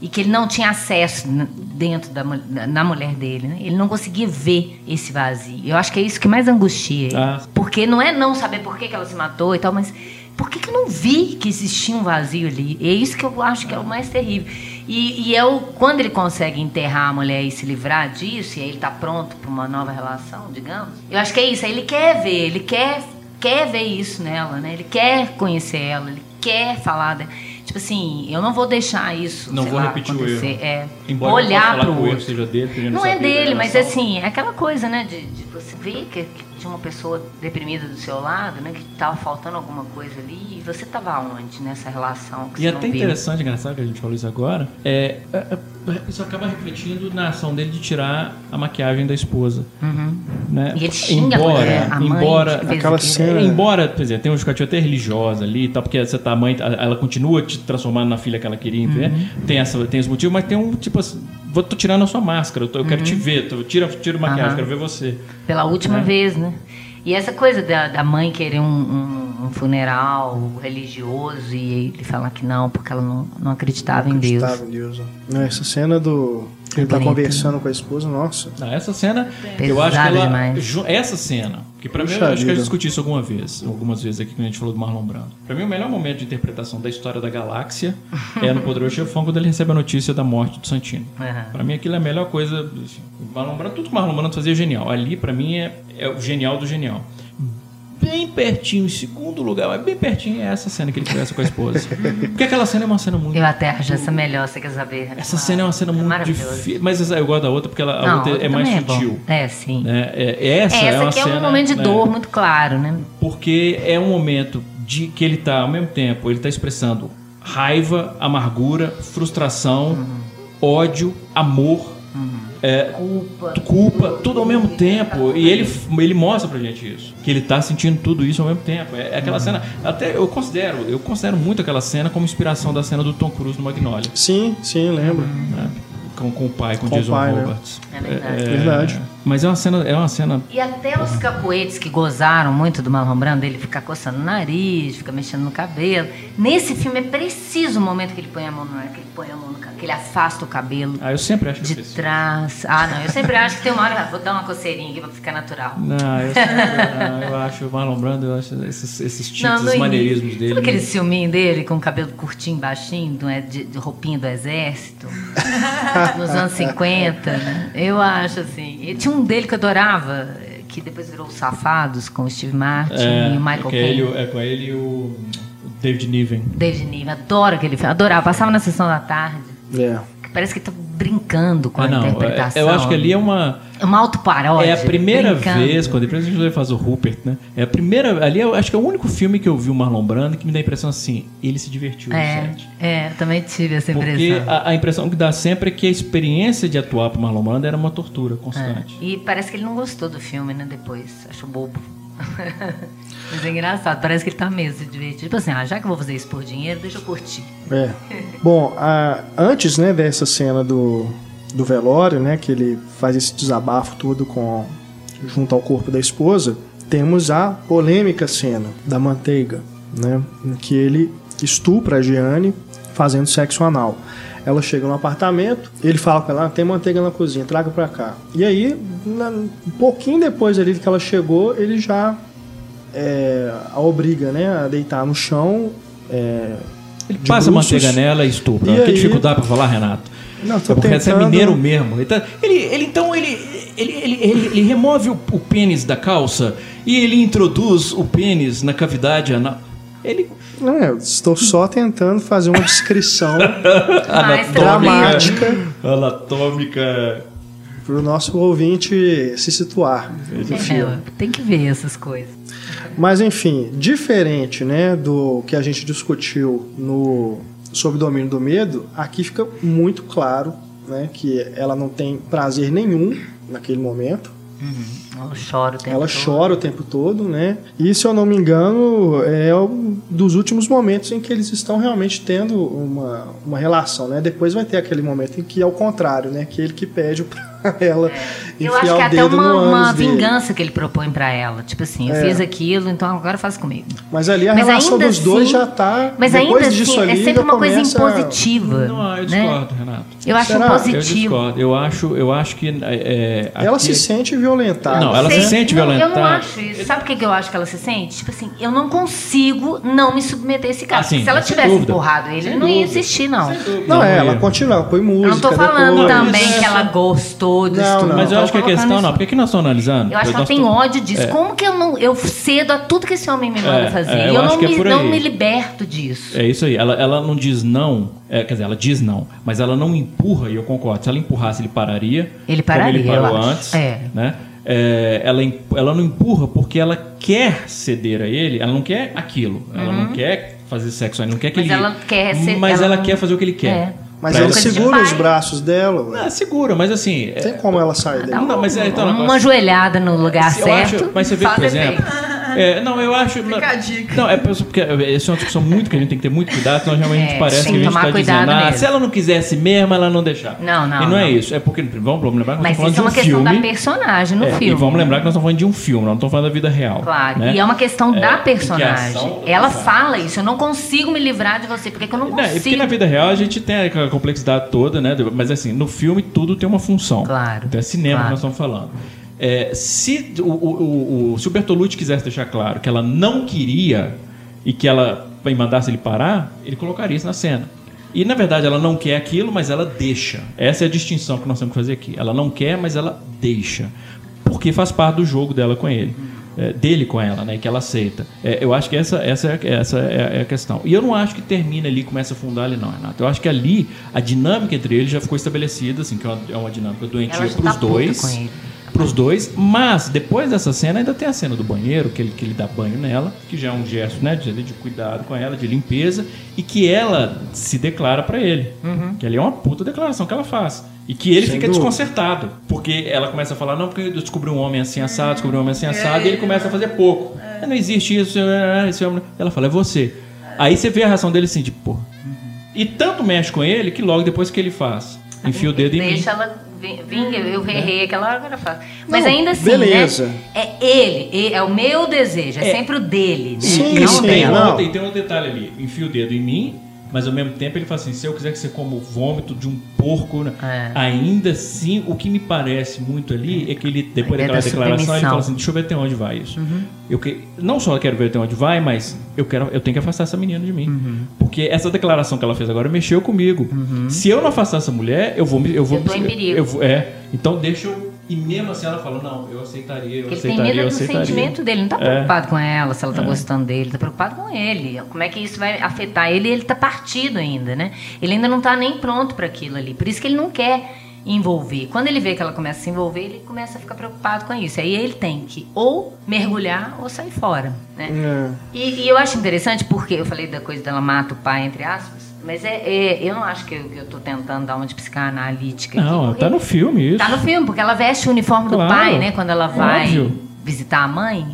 E que ele não tinha acesso dentro da na mulher dele, né? Ele não conseguia ver esse vazio. Eu acho que é isso que mais angustia ele. Ah. Porque não é não saber por que, que ela se matou e tal, mas por que, que eu não vi que existia um vazio ali? É isso que eu acho que é o mais terrível. E, e é o, quando ele consegue enterrar a mulher e se livrar disso, e aí ele tá pronto para uma nova relação, digamos, eu acho que é isso. Aí ele quer ver, ele quer, quer ver isso nela, né? Ele quer conhecer ela, ele quer falar. dela. Tipo assim, eu não vou deixar isso. Não vou lá, repetir o acontecer. erro. É, Embora eu olhar o erro outro. seja dele, Não não é dele, mas assim, é aquela coisa, né? De, de você ver que, que tinha uma pessoa deprimida do seu lado, né? Que tava faltando alguma coisa ali. E você tava onde nessa relação? Que E é até interessante, engraçado que a gente falou isso agora, é, é, é, isso acaba refletindo na ação dele de tirar a maquiagem da esposa. Né? Uhum. E ele xinga a embora, mulher, a mãe embora, que aquela cena- É, embora, por exemplo, tem uma justificativa até religiosa ali e tal, porque você tá a mãe, ela continua te transformando na filha que ela queria. Uhum. Tem, essa, tem esse motivo, mas tem um tipo assim, vou tô tirando a sua máscara, eu, tô- eu quero te ver, tô, tira, tira maquiagem, Uhum. quero ver você. Pela última É. vez, né? E essa coisa da, da mãe querer um, um- um funeral religioso e ele falar que não, porque ela não, não acreditava em Deus. Acreditava em Deus. né? Essa cena do. que Ele tá bonito, conversando com a esposa, nossa. Não, essa cena, Pesado eu acho que ela. demais. Essa cena, que pra mim, eu acho que eu discuti isso alguma vez, algumas vezes aqui quando a gente falou do Marlon Brando. Pra mim, o melhor momento de interpretação da história da galáxia é no Poderoso Chefão, quando ele recebe a notícia da morte do Santino. Aham. Pra mim, aquilo é a melhor coisa. assim, o Marlon Brando, tudo que o Marlon Brando fazia é genial. Ali, pra mim, é, é o genial do genial. Bem pertinho, em segundo lugar, mas bem pertinho é essa cena que ele conversa com a esposa. Porque aquela cena é uma cena muito Eu até acho essa melhor, você quer saber? essa cena é uma cena muito maravilhosa. difícil. Mas eu gosto da outra porque ela, a Não, outra é mais bom. sutil. É, sim. né? É, essa É, é, essa uma aqui é cena, um momento de né? dor muito claro, né? Porque é um momento de que ele tá, ao mesmo tempo, ele tá expressando raiva, amargura, frustração, Uhum. ódio, amor, é, Culpa. culpa, tudo ao mesmo tempo. E ele, ele mostra pra gente isso. Que ele tá sentindo tudo isso ao mesmo tempo. É, é aquela cena. Até eu considero, eu considero muito aquela cena como inspiração da cena do Tom Cruise no Magnolia. Sim, sim, lembro. né? Com, com o pai, com, Com o Jason pai, né? Roberts. É verdade. Verdade. Mas é uma cena, é uma cena E até os capoeiros que gozaram muito do Marlon Brando, ele ficar coçando o nariz, fica mexendo no cabelo. Nesse filme é preciso o momento que ele põe a mão no ar, que ele põe a mão no cabelo, que ele afasta o cabelo Ah, eu sempre acho que de trás. Ah, não, eu sempre acho que tem uma hora, vou dar uma coceirinha aqui pra ficar natural. Não, eu, sempre, não, eu acho o Marlon Brando, eu acho esses, esses no esses início. maneirismos dele. Sabe aquele filminho dele com o cabelo curtinho, baixinho, é de, de roupinha do exército? Nos anos 50, né? Eu acho assim. E tinha um dele que eu adorava, que depois virou os Safados, com o Steve Martin é, e o Michael é, Caine. ele, é com ele e o, o David Niven. David Niven, adoro aquele filme, adorava, passava na sessão da tarde. É. Parece que tá brincando com a Ah, não, interpretação. é- eu acho que ali é uma. É uma autoparódia. É a primeira brincando. vez, quando depois a gente faz o Rupert, né? É a primeira. Ali eu acho que é o único filme que eu vi o Marlon Brando que me dá a impressão assim, ele se divertiu É, é, também tive essa Porque impressão. a, a impressão que dá sempre é que a experiência de atuar pro Marlon Brando era uma tortura constante. É. E parece que ele não gostou do filme, né? Depois. Achou bobo. Mas é engraçado, parece que ele tá mesmo se divertindo. Tipo assim, ah, já que eu vou fazer isso por dinheiro, deixa eu curtir. É. Bom, a- antes né, dessa cena do, do velório, né, que ele faz esse desabafo todo com junto ao corpo da esposa, temos a polêmica cena da manteiga, né, em que ele estupra a Gianni fazendo sexo anal. Ela chega no apartamento, ele fala com ela, ah, tem manteiga na cozinha, traga pra cá. E aí, na- um pouquinho depois ali que ela chegou, ele já é, a obriga né, a deitar no chão. é, Ele passa bruços. manteiga nela e estupra. E que aí- dificuldade pra falar, Renato? Não, tô É porque você é mineiro mesmo. Ele, tá- ele, ele, então ele, ele, ele, ele, ele remove o, o pênis da calça e ele introduz o pênis na cavidade anal. Ele Não, eu estou só tentando fazer uma descrição dramática anatômica. para o nosso ouvinte se situar no filme. É, tem que ver essas coisas. Mas enfim, diferente né, do que a gente discutiu no Sob o Domínio do Medo, aqui fica muito claro né, que ela não tem prazer nenhum naquele momento. Ela chora o tempo Ela todo. chora o tempo todo, né? E se eu não me engano, é um dos últimos momentos em que eles estão realmente tendo uma, uma relação, né? Depois vai ter aquele momento em que é o contrário, né? Que ele que pede pra ela Eu enfiar acho que é até uma, uma dele. vingança que ele propõe pra ela. Tipo assim, eu É. fiz aquilo, então agora faz comigo. Mas ali a Mas relação dos dois assim- já tá. Mas ainda disso assim, ali, é sempre uma coisa impositiva. Não, eu né? discordo, Renato. Eu acho Será? Eu positivo. discordo. Eu acho, eu acho que. É, Ela aqui- se sente violentada. Não, ela se Sei- sente não, Eu violentada. não acho isso. Sabe o que que eu acho que ela se sente? Tipo assim, eu não consigo não me submeter a esse cara. Ah, sim, se ela tivesse dúvida. empurrado ele, Sem ele não ia insistir, não. Não, é, ela continua, ela põe música. Eu não tô falando depois. também que é ela gostou do Não, estupro. não. Mas eu acho que a questão não, porque aqui nós estamos analisando. Eu acho que ela tem ódio disso. Como que eu não eu cedo a tudo que esse homem me manda É, fazer? é, e eu eu acho não que é me, não me liberto disso. É isso aí. Ela, ela não diz não. é, quer dizer, ela diz não, mas ela não empurra, e eu concordo. Se ela empurrasse, ele pararia. Ele como pararia, ele parou eu acho. antes. É. Né? é, ela, ela não empurra porque ela quer ceder a ele, ela não quer aquilo, ela não quer fazer sexo, ela não quer que Uhum. Mas ele. ela quer ser- Mas ela ela, não- quer fazer o que ele quer. É. Mas de segura os braços dela, ué. Ah, segura, mas assim. é- Tem como ela sair daí. Não, mas é, então, uma negócio- joelhada no lugar eu certo. acho- mas você vê, por exemplo. efeito. É, não, eu acho. Fica a dica. Não, é porque essa é uma discussão muito que a gente tem que ter muito cuidado, senão realmente É, parece tem que a que gente tomar está cuidado dizendo, ah, se ela não quisesse mesmo, ela não deixar. Não, não, E não, é não. isso. É porque, vamos, vamos lembrar que nós Mas estamos isso é falando uma de um questão filme. da personagem no É, filme. E vamos lembrar que nós estamos falando de um filme, nós não estamos falando da vida real. Claro. né? E é uma questão É, da personagem. Ela fala isso. Eu não consigo me livrar de você. Por que, que eu não Não, e porque consigo? na vida real a gente tem a complexidade toda, né? Mas assim, no filme tudo tem uma função. Claro, Então é cinema claro. que nós estamos falando. É, se, o, o, o- se o Bertolucci quisesse deixar claro que ela não queria e que ela mandasse ele parar, ele colocaria isso na cena. E na verdade ela não quer aquilo, mas ela deixa. Essa é a distinção que nós temos que fazer aqui. Ela não quer, mas ela deixa. Porque faz parte do jogo dela com ele. É, dele com ela, né? Que ela aceita. É, eu acho que essa, essa, é, essa é, é a questão. E eu não acho que termina ali, começa a fundar ali, não, Renato. Eu acho que ali a dinâmica entre eles já ficou estabelecida, assim, que é uma, é uma dinâmica doentia para os tá dois. Com ele. Para os dois, mas depois dessa cena ainda tem a cena do banheiro, que ele, que ele dá banho nela, que já é um gesto né, de, de cuidado com ela, de limpeza, e que ela se declara para ele. Uhum. Que ali é uma puta declaração que ela faz. E que ele Sem fica dúvida. desconcertado. Porque ela começa a falar, não, porque eu descobri um homem assim assado, descobri um homem assim assado, e ele começa a fazer pouco. Não existe isso, é, esse homem. Ela fala, é você. Aí você vê a reação dele assim, tipo, pô. E tanto mexe com ele que logo depois que ele faz, enfia o dedo em mim. Deixa ela vinga, eu errei aquela hora, agora faz. Mas Não, ainda assim, beleza. né? É ele, é o meu desejo, é, É. sempre o dele, né? Sim, não sim, o tem, dela. não. e tem um detalhe ali, enfia o dedo em mim, mas ao mesmo tempo ele fala assim, se eu quiser que você coma o vômito de um porco, né? É. ainda assim, o que me parece muito ali é que ele, depois ideia daquela da declaração, ele fala assim, deixa eu ver até onde vai isso. Uhum. Eu que, não só quero ver até onde vai, mas eu, quero, eu tenho que afastar essa menina de mim. Uhum. Porque essa declaração que ela fez agora mexeu comigo. Se eu não afastar essa mulher, eu vou... me- Eu, vou Eu tô em perigo. eu vou- é, então deixa eu... E mesmo assim ela falou, não, eu aceitaria, eu ele tem aceitaria, eu medo do aceitaria. sentimento dele, não tá É. preocupado com ela, se ela tá gostando dele, tá preocupado com ele. Como é que isso vai afetar ele? Ele tá partido ainda, né? Ele ainda não tá nem pronto para aquilo ali. Por isso que ele não quer envolver. Quando ele vê que ela começa a se envolver, ele começa a ficar preocupado com isso. Aí ele tem que ou mergulhar ou sair fora, né? É. E, e eu acho interessante porque eu falei da coisa dela mata o pai, entre aspas, mas é, é- eu não acho que eu, tô tentando dar uma de psicanalítica. aqui, Não, porque tá no filme isso. Tá no filme, porque ela veste o uniforme do Claro, pai, né? Quando ela vai óbvio. visitar a mãe,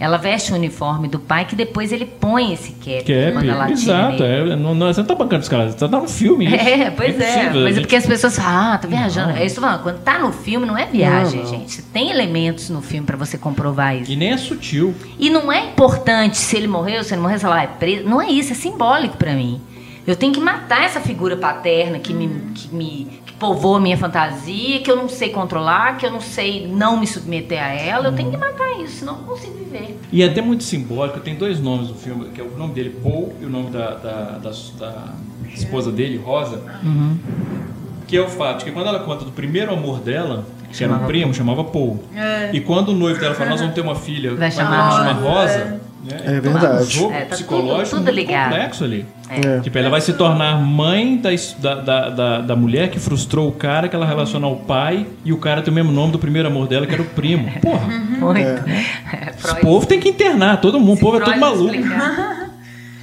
ela veste o uniforme do pai que depois ele põe esse cap, Cap, quando ela exato. nele. É, não, não, você não tá bancando os caras, você tá no filme. isso. É, pois é. a Mas é porque as pessoas falam, ah, tá viajando. É isso tô falando. Quando tá no filme, não é viagem, Não, não. gente. Tem elementos no filme pra você comprovar isso. E nem é sutil. E não é importante se ele morreu, se ele morreu, sei lá, é preso. Não é isso, é simbólico pra mim. Eu tenho que matar essa figura paterna que me, que me que povoa a minha fantasia, que eu não sei controlar, que eu não sei não me submeter a ela. Eu tenho que matar isso, senão eu não consigo viver. E é até muito simbólico, tem dois nomes no filme, que é o nome dele, Paul, e o nome da, da, da- da esposa dele, Rosa. Que é o fato de que quando ela conta do primeiro amor dela, que era um Chamava primo, chamava Paul. É. E quando o noivo dela fala, nós vamos ter uma filha, Vai chamar ela chama Rosa, Rosa. Né? É Então, verdade. um jogo É, tá psicológico tudo- tudo muito complexo ali. É. Tipo, ela vai se tornar mãe da, da, da, da, mulher que frustrou o cara, que ela relaciona ao pai, e o cara tem o mesmo nome do primeiro amor dela, que era o primo. Porra, Muito. É, esse Freud- povo tem que internar, todo mundo, o povo é todo maluco. explicar.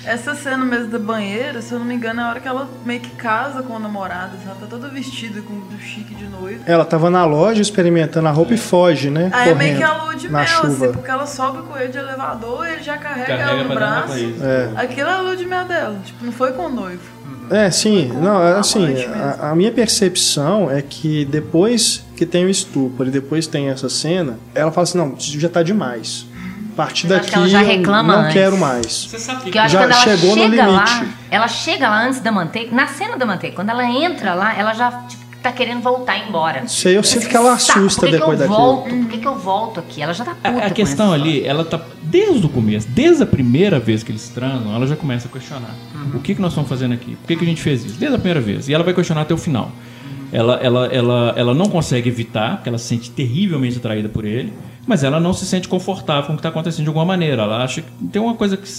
Essa cena mesmo da banheira, se eu não me engano, é a hora que ela meio que casa com o namorado. assim, Ela tá toda vestida com do chique de noiva. Ela tava na loja experimentando a roupa e foge, né? Aí é meio que a Correndo lua de mel, chuva. assim, porque ela sobe com ele de elevador e ele já carrega, Carrega ela no braço. país. É. Aquilo é a lua de mel dela. Tipo, não foi com o noivo. É, sim. Não, é assim, a, a minha percepção é que depois que tem o estupro e depois tem essa cena, ela fala assim, não, isso já tá demais. A partir eu daqui que ela já eu reclama não antes. quero mais. Você sabe Porque eu acho Já que quando ela chegou no chega lá, limite. ela chega lá antes da manteiga, na cena da manteiga, quando ela entra lá, ela já tipo, tá querendo voltar embora. Sei, eu sinto que ela assusta por que depois que eu daquilo. volto? Por que, que eu volto aqui? Ela já tá puta A, a questão ali, ela tá. Desde o começo, desde a primeira vez que eles transam, ela já começa a questionar. Uhum. O que, que nós estamos fazendo aqui? Por que, que a gente fez isso? Desde a primeira vez. E ela vai questionar até o final. Ela, ela, ela, ela não consegue evitar, porque ela se sente terrivelmente atraída por ele, mas ela não se sente confortável com o que está acontecendo de alguma maneira. Ela acha que tem uma coisa que,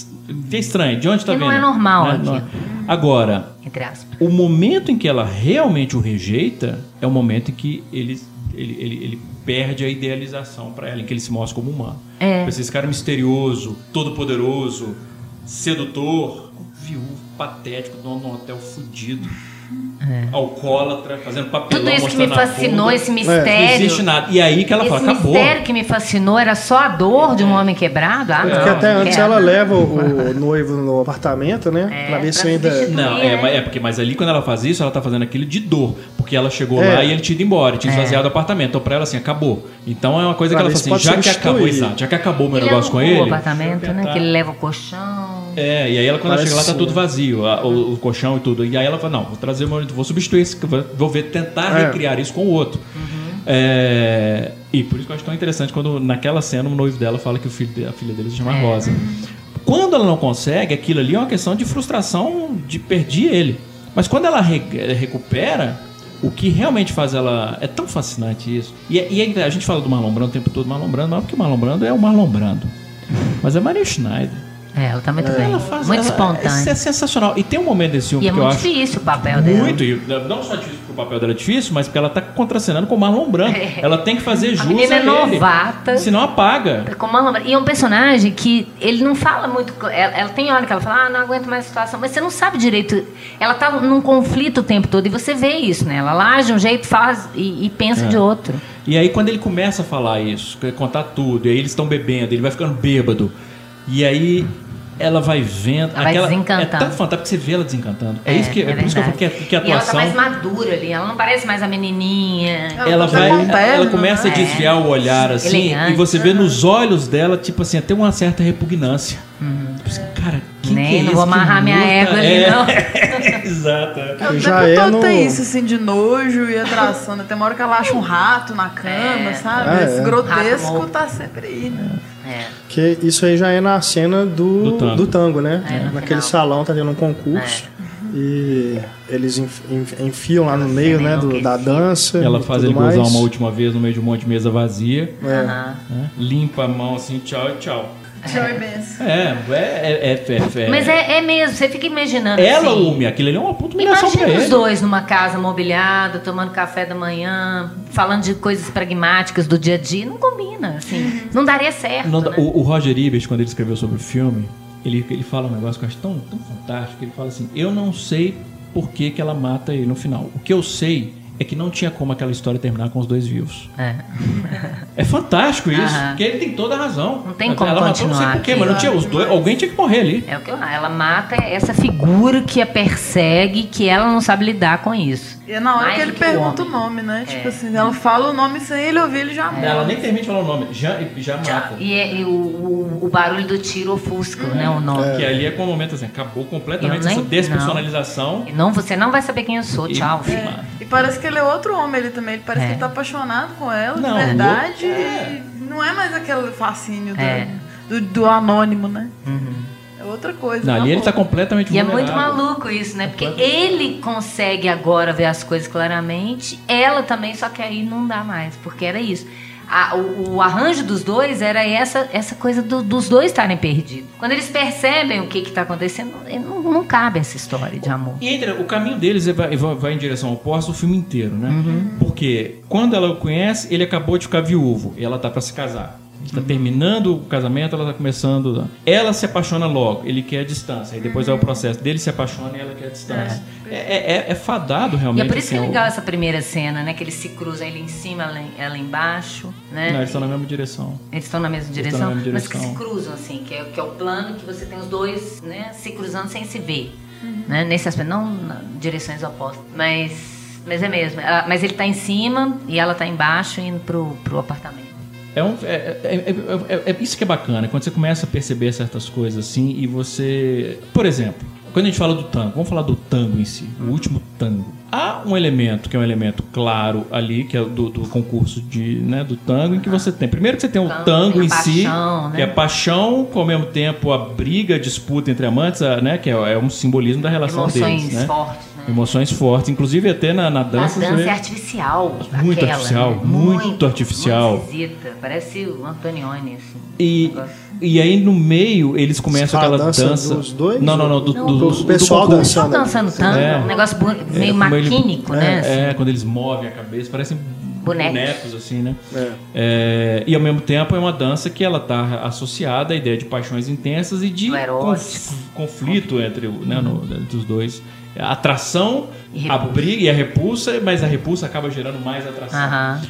é estranha. De onde está Que vindo? não é normal Né? Agora, Entre aspas. o momento em que ela realmente o rejeita é o momento em que eles ele, ele, ele perde a idealização para ela, em que ele se mostra como humano. É. Esse cara misterioso, todo-poderoso, sedutor, viúvo, patético, dono de um hotel fudido. Alcoólatra, fazendo papelão, É. Tudo isso que me fascinou, esse Não mistério. existe nada. E aí que ela esse fala, acabou. mistério que me fascinou era só a dor de um homem quebrado? Ah, não. Porque até não antes quero. ela leva o, o noivo no apartamento, né? É, pra ver pra se ainda. Não, é, mas- é porque, mas ali quando ela faz isso, ela tá fazendo aquilo de dor. Porque ela chegou É. lá e ele tinha ido embora, tinha esvaziado o apartamento. Então pra ela assim, acabou. Então é uma coisa Pra que ela fala assim, já que acabou, exato, já que acabou o meu Ele negócio com ele. o apartamento, né? Que ele leva o colchão. É, e aí ela, quando ela chega lá, tá tudo vazio, a- o, o colchão e tudo. E aí ela fala, não, vou trazer o meu, vou substituir esse, vou ver, tentar É. recriar isso com o outro. É, e por isso que eu acho tão interessante quando naquela cena o noivo dela fala que o filho, a filha dele se chama É. Rosa. Quando ela não consegue, aquilo ali é uma questão de frustração de perder ele. Mas quando ela re- recupera, o que realmente faz ela. É tão fascinante isso. E, é- e é- a gente fala do Marlon Brando o tempo todo, Marlon Brando, não é porque o Marlon Brando é o Marlon Brando. Mas é Maria Schneider. É, ela tá muito bem. Ela faz, muito ela- espontânea. Isso é sensacional. E tem um momento desse filme E é que eu muito acho. difícil o papel dela. Muito, e não só difícil porque o papel dela é difícil, mas porque ela tá contracenando com o Marlon Brando. Ela tem que fazer jus A menina é a ele, novata. Senão apaga. Com uma lombra- E é um personagem que ele não fala muito. Ela, ela tem hora que ela fala, ah, não aguento mais a situação, mas você não sabe direito. Ela tá num conflito o tempo todo e você vê isso, né? Ela lá de um jeito, faz e, e pensa É. de outro. E aí quando ele começa a falar isso, quer contar tudo, e aí eles estão bebendo, ele vai ficando bêbado. E aí ela vai vendo. Ela vai aquela, desencantando. É tão fantástico que você vê ela desencantando. É, isso que, é, por isso que eu falo que, a- que a E ela tá atuação. mais madura ali, ela não parece mais a menininha. ela tá vai, terno, ela começa a né? desviar o olhar assim, Elegante. e você vê nos olhos dela, tipo assim, até uma certa repugnância. Tipo assim, cara, quem Nem, que é não vou amarrar minha égua ali, É. não. Exato. é. O Já é todo no- tem isso, assim, de nojo e atração. né? Tem uma hora que ela acha um rato na cama, sabe? Ah, Esse é. Grotesco tá sempre aí, né? É. Que isso aí já é na cena do, Do tango. do tango, né? É, Naquele final. salão tá tendo um concurso. E eles enf- enf- enfiam lá no meio, né, do- da dança. Ela faz ele gozar uma última vez no meio de um monte de mesa vazia, É. Né? limpa a mão assim, tchau e tchau. E. É, é, é, é, é- Mas é, é mesmo, você fica imaginando Ela assim. ume, aquilo ali é uma puta humilhação pra Imagina os ele. dois numa casa mobiliada, tomando café da manhã, falando de coisas pragmáticas do dia a dia. Não combina, assim. Não daria certo. Não né? o, o Roger Ebert, quando ele escreveu sobre o filme, ele, ele fala um negócio que eu acho tão, tão fantástico. Ele fala assim: Eu não sei por que, que ela mata ele no final. O que eu sei é que não tinha como aquela história terminar com os dois vivos. É. É fantástico isso, Aham. porque ele tem toda a razão. Não tem como ela matou não sei continuar por quê, mas não tinha os dois, alguém tinha que morrer ali. É o que eu, ela mata essa figura que a persegue, que ela não sabe lidar com isso. E é na hora Mais que ele que o pergunta o homem. nome, né? Tipo É. assim, ela fala o nome sem ele ouvir, ele já morre. Ela nem termina de falar o nome, já, já mata. E, é- e o, o, o barulho do tiro ofusca, né? O nome. Que ali é com o momento assim, acabou completamente nem- essa despersonalização. E não, você não vai saber quem eu sou. E- Tchau, É. filho. E parece que ele é outro homem, ele também. Ele parece É. que ele tá apaixonado com ela, Não, de verdade. é. E não é mais aquele fascínio do, É. do, do anônimo, né? Uhum. Outra coisa. Não, ali ele amor. tá completamente E é muito maluco isso, né? Porque ele consegue agora ver as coisas claramente, ela também, só que aí não dá mais, porque era isso. A- o, o arranjo dos dois era essa, essa coisa do- dos dois estarem perdidos. Quando eles percebem o que está acontecendo, não, não cabe essa história de amor. E entre, o caminho deles é- vai, vai- em direção oposta o filme inteiro, né? Uhum. Porque quando ela o conhece, ele acabou de ficar viúvo e ela tá pra se casar. Ele tá terminando o casamento, ela tá começando. Ela se apaixona logo, ele quer a distância. Aí depois é o processo dele se apaixona e ela quer a distância. É, é- é- é fadado E realmente. é por isso que é assim, legal o- essa primeira cena, né? Que eles se cruzam, ele em cima, ela, ela embaixo, né? Não, eles estão na mesma direção. Eles estão na mesma direção, na mesma mas que se direção. cruzam, assim, que é, que é o plano que você tem os dois, né, se cruzando sem se ver. Né, nesse aspecto, não direções opostas. Mas, mas é mesmo. Ela- mas ele tá em cima e ela tá embaixo indo pro, pro apartamento. É, um, é, é- é- é- é isso que é bacana, quando você começa a perceber certas coisas assim e você. Por exemplo, quando a gente fala do tango, vamos falar do tango em si, o último tango. Há um elemento que é um elemento claro ali, que é do, do concurso de, né, do tango, em que você tem. Primeiro que você tem o Tango, tango em si, paixão, né? que é a paixão, com ao mesmo tempo a briga, a disputa entre amantes, a, né, que é, é um simbolismo da relação Emoções deles. Né? fortes, né? Emoções fortes, inclusive até na, na A dança. dança você é artificial. Muito aquela, artificial, né? muito artificial. Muito esquisita. Parece o Antonioni, assim. E, Negócio. e aí no meio eles começam fala aquela dança dança. dos dois? Não, não, não. Do, Não, do, do do- pessoal do dançando. Só dançando tango, É. um negócio bu- meio ele- maquínico, né? assim. É, quando eles movem a cabeça, parece Bonecos. bonecos, assim, né? É. É, e ao mesmo tempo é uma dança que ela está associada à ideia de paixões intensas e de conflito entre, né, no- entre os dois. A atração, E a briga e a repulsa, mas a repulsa acaba gerando mais atração. Aham.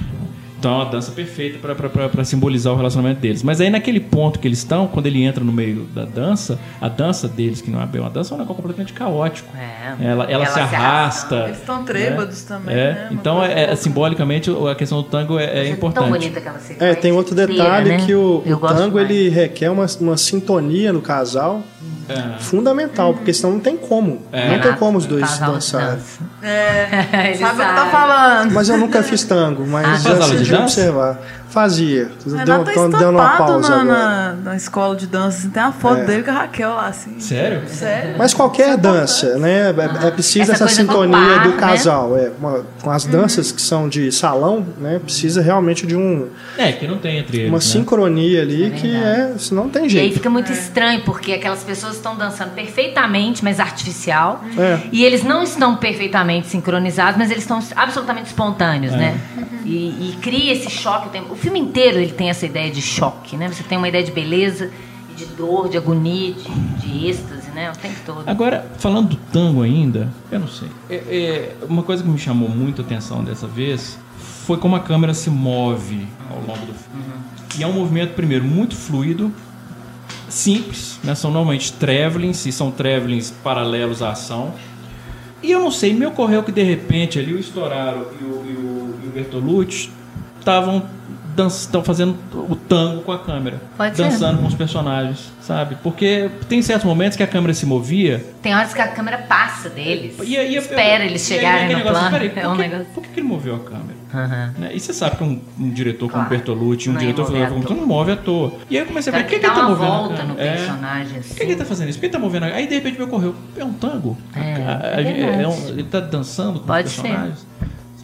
Então é uma dança perfeita para simbolizar o relacionamento deles. Mas aí naquele ponto que eles estão, quando ele entra no meio da dança, a dança deles, que não é bem uma dança, é um negócio completamente caótico. É. Ela, ela, se arrasta. Eles estão trêbados também, É. né? Então, é, é, simbolicamente, a questão do tango é, é Tão importante. bonita aquela sequência É, tem outro detalhe inteira, né? que o, o tango mais. ele requer uma, uma sintonia no casal É. fundamental, porque senão não tem como. É. Não tem como os dois de dançarem. dança. É, sabe o que tá falando. Mas eu nunca fiz tango, mas Ah, já faz aula de observar. Fazia. Renato Deu, tá dando uma pausa na, na, na escola de dança. assim, Tem a foto É. dele com a Raquel lá, assim. Sério? Sério? Mas qualquer dança, né? É, é preciso Essa essa, do sintonia par, do né? casal. É, uma- com as danças que são de salão, né? Precisa realmente de um, É, que não tem entre eles. uma né? sincronia ali É que é. Senão não tem E aí jeito. fica muito estranho, porque aquelas pessoas estão dançando perfeitamente, mas artificial. É. E eles não estão perfeitamente sincronizados, mas eles estão absolutamente espontâneos, É. né? E, e cria esse choque. o tempo- filme inteiro ele tem essa ideia de choque, né? Você tem uma ideia de beleza, de dor, de agonia, de, de êxtase, né? O tempo todo. Agora, falando do tango ainda, eu não sei. É, é, uma coisa que me chamou muito a atenção dessa vez foi como a câmera se move ao longo do filme. E é um movimento, primeiro, muito fluido, simples, né? São normalmente travelings, e são travelings paralelos à ação. E eu não sei, me ocorreu que de repente ali o Storaro e o, e o, e o Bertolucci estavam estão fazendo o tango com a câmera, Pode ser. dançando com os personagens, sabe? Porque tem certos momentos que a câmera se movia Tem horas que a câmera passa deles. e aí eu- espera eles e aí chegarem no negócio, plano. peraí, por é um que- negócio. Por que que ele moveu a câmera? Aham. Né? E você sabe que um, um diretor como Claro. Bertolucci, um Não diretor à como tu não move à toa. E aí eu comecei a ver, por que, que que ele tá uma movendo volta no É. personagem, Por assim. que, que ele tá fazendo isso? Por que ele tá movendo a... Aí de repente me ocorreu, é um tango? É, A- a- é é verdade. um- ele tá dançando com Pode os ser.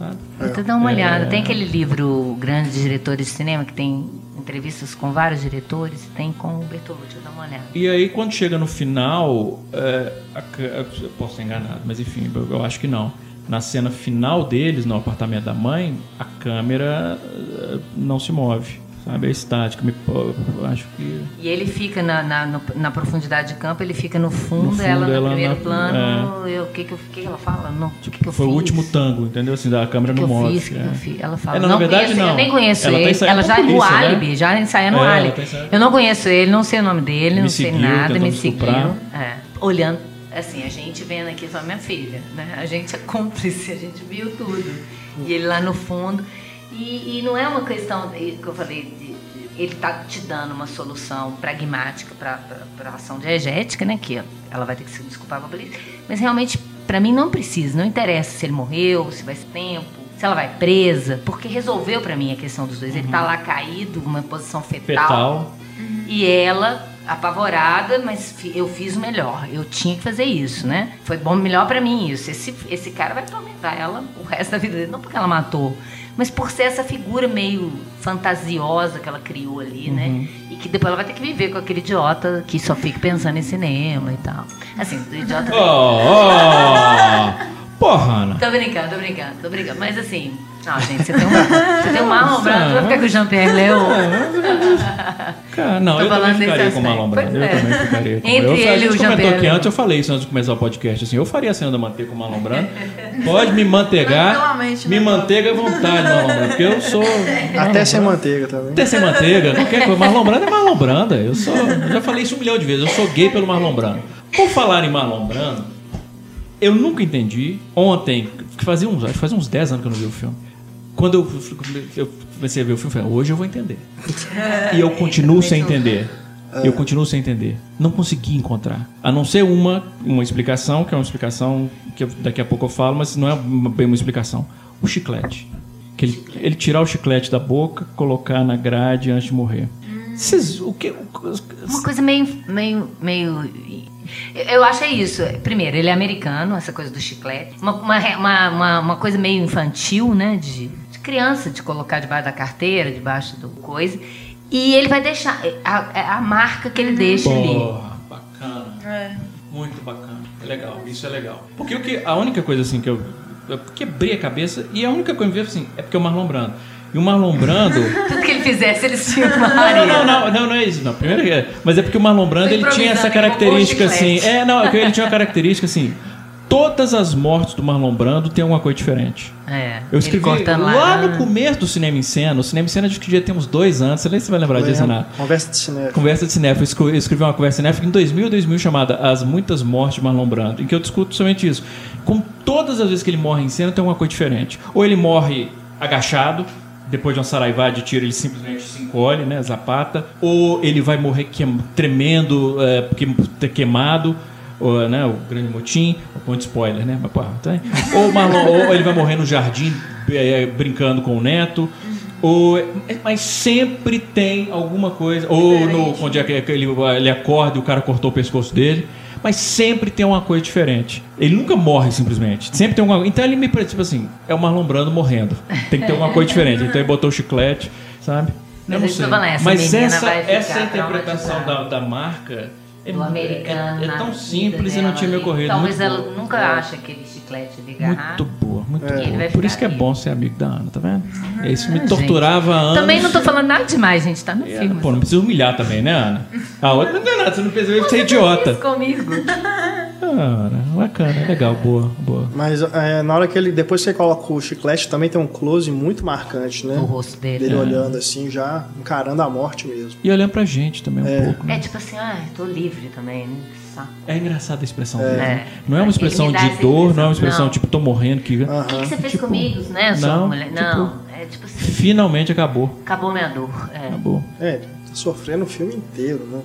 Sabe? Vou até dar uma É. olhada. Tem aquele livro Grandes Diretores de Cinema que tem entrevistas com vários diretores, tem com o Bertolucci. Dar uma olhada. E aí quando chega no final, é, eu posso estar enganado, mas enfim, eu, eu acho que não. Na cena final deles, no apartamento da mãe, a câmera eh, não se move, sabe? É estática. Me, eu acho que E ele fica na, na, no- na profundidade de campo, ele fica no fundo, No fundo, ela no ela primeiro na- plano. eu- O que, que, eu- o que ela fala? Não, o que, que foi o fiz? último tango, entendeu? Assim, da câmera O que não move. fiz, o é. fiz? Ela fala, É, não, na verdade, conheço, não. eu nem conheço Ela tá ele. ensaiando ela já com no polícia, né? álibi, já ensaia no É, álibi. tá. Eu não conheço ele, não sei o nome dele, Me não sei seguiu, nada, me seguiu. É. Olhando, assim, a gente vendo aqui só minha filha, né? A gente é cúmplice, a gente viu tudo. E ele lá no fundo. E, e não é uma questão que eu falei de, de- ele tá te dando uma solução pragmática para a ação diegética, né? Que ela vai ter que se desculpar com a polícia. Mas realmente, para mim, não precisa. Não interessa se ele morreu, se vai ser tempo, se ela vai presa, porque resolveu para mim a questão dos dois. Ele tá lá caído, uma posição Fetal. e ela, apavorada, mas eu fiz o melhor. Eu tinha que fazer isso, né? Foi bom, melhor pra mim isso. Esse, esse cara vai atormentar ela o resto da vida dele. Não porque ela matou, mas por ser essa figura meio fantasiosa que ela criou ali, né? E que depois ela vai ter que viver com aquele idiota que só fica pensando em cinema e tal. Assim, do idiota. Oh, oh. Porra, Ana. Tô brincando, tô brincando, tô brincando. Mas assim, não, gente, você tem um, você tem um Marlon Brando, vai ficar com o Jean-Pierre Léo. Cara, não, Tô eu também falando ficaria com o Marlon. Brando. Eu é. também ficaria com Entre eu, ele A gente o comentou aqui antes, eu falei isso antes de começar o podcast. Assim, eu faria a cena da manteiga com o Marlon Brando. Pode me manteigar. Tranquilamente, Me né? manteiga à vontade, Marlon Brando. Porque eu sou. Até sem manteiga também. Até sem manteiga, qualquer coisa. Marlon Brando é Marlon Brando. Eu sou. Eu já falei isso um milhão de vezes. Eu sou gay pelo Marlon Brando. Por falar em Marlon Brando, eu nunca entendi. Ontem, que fazia uns, acho que fazia uns 10 anos que eu não vi o filme. Quando eu, eu comecei a ver o filme, eu falei, hoje eu vou entender. E eu continuo sem entender. Eu continuo sem entender. Não consegui encontrar. A não ser uma, uma explicação, que é uma explicação que eu- daqui a pouco eu falo, mas não é bem uma explicação. O chiclete. Que ele, ele tirar o chiclete da boca, colocar na grade antes de morrer. Vocês, o que, Uma coisa meio, meio, meio. Eu acho é isso. Primeiro, ele é americano, essa coisa do chiclete. Uma, uma, uma, uma- coisa meio infantil, né? De criança, de colocar debaixo da carteira, debaixo do coisa. E ele vai deixar. A, é a marca que ele deixa ali. Porra, bacana. É. Muito bacana. É legal, isso é legal. Porque o que, a única coisa assim que eu eu quebrei a cabeça e a única coisa que eu vi assim, é porque é o Marlon Brando. E o Marlon Brando. Tudo que ele fizesse, eles tinham uma Não, Maria. não, não, não, não é isso. Não. Primeiro, é- mas é porque o Marlon Brando ele tinha essa ele característica assim. É, não, é que ele tinha uma característica assim. Todas as mortes do Marlon Brando tem alguma coisa diferente. É, Eu escrevi lá laranja. no começo do Cinema em Cena. O Cinema em Cena acho que devia ter uns dois anos. Você nem se vai lembrar disso. Renato. Conversa de cinema. Conversa de cinéfilo. Eu escrevi- uma conversa cinéfila em 2000 2000 chamada As Muitas Mortes de Marlon Brando, em que eu discuto somente isso. Com todas as vezes que ele morre em cena, tem alguma coisa diferente. Ou ele morre agachado, depois de uma saraivá de tiro, ele simplesmente se encolhe, né, zapata. Ou ele vai morrer queim- tremendo, é, porque ter queimado. Ou, né, o grande motim, um ponto de spoiler, né? Mas, porra, tá aí. ou, Marlon- ou ele vai morrer no jardim é, brincando com o neto. Ou, é, mas sempre tem alguma coisa. Ou no, onde é que que ele, ele acorda e o cara cortou o pescoço dele. Mas sempre tem uma coisa diferente. Ele nunca morre simplesmente. Sempre tem alguma Então ele me parece, tipo assim, é o Marlon Brando morrendo. Tem que ter alguma coisa diferente. Então ele botou o chiclete, sabe? Mas Eu não sei. tô falando, essa Mas essa, essa interpretação da, da marca é, do americano. é, é na tão simples e não tinha me ocorrido. Talvez Muito ela boa. nunca ache aquele chiclete de garrafa. Muito boa, muito Ele boa. Por isso que é bom ser amigo da Ana, tá vendo? Isso me gente. torturava há anos. Também não tô falando nada demais, gente. Tá no É, filme. Pô, não precisa humilhar também, né, Ana? A outra não tem nada, você não que você é idiota. Isso comigo. Cara, bacana, legal, boa, boa. Mas é, na hora que ele. Depois que você coloca o chiclete, também tem um close muito marcante, né? No rosto dele. Dele É. olhando assim, já encarando a morte mesmo. E olhando pra gente também um pouco. né? É tipo assim, ah, tô livre também, né? É engraçada a expressão dele. né? É. Não é uma expressão de dor, não é uma expressão Não. tipo, tô morrendo que. O que, que você fez tipo, comigo, né, sua não, mulher? tipo- Não, é tipo assim, Finalmente acabou. acabou minha dor. É. Acabou. É, tá sofrendo o filme inteiro, né?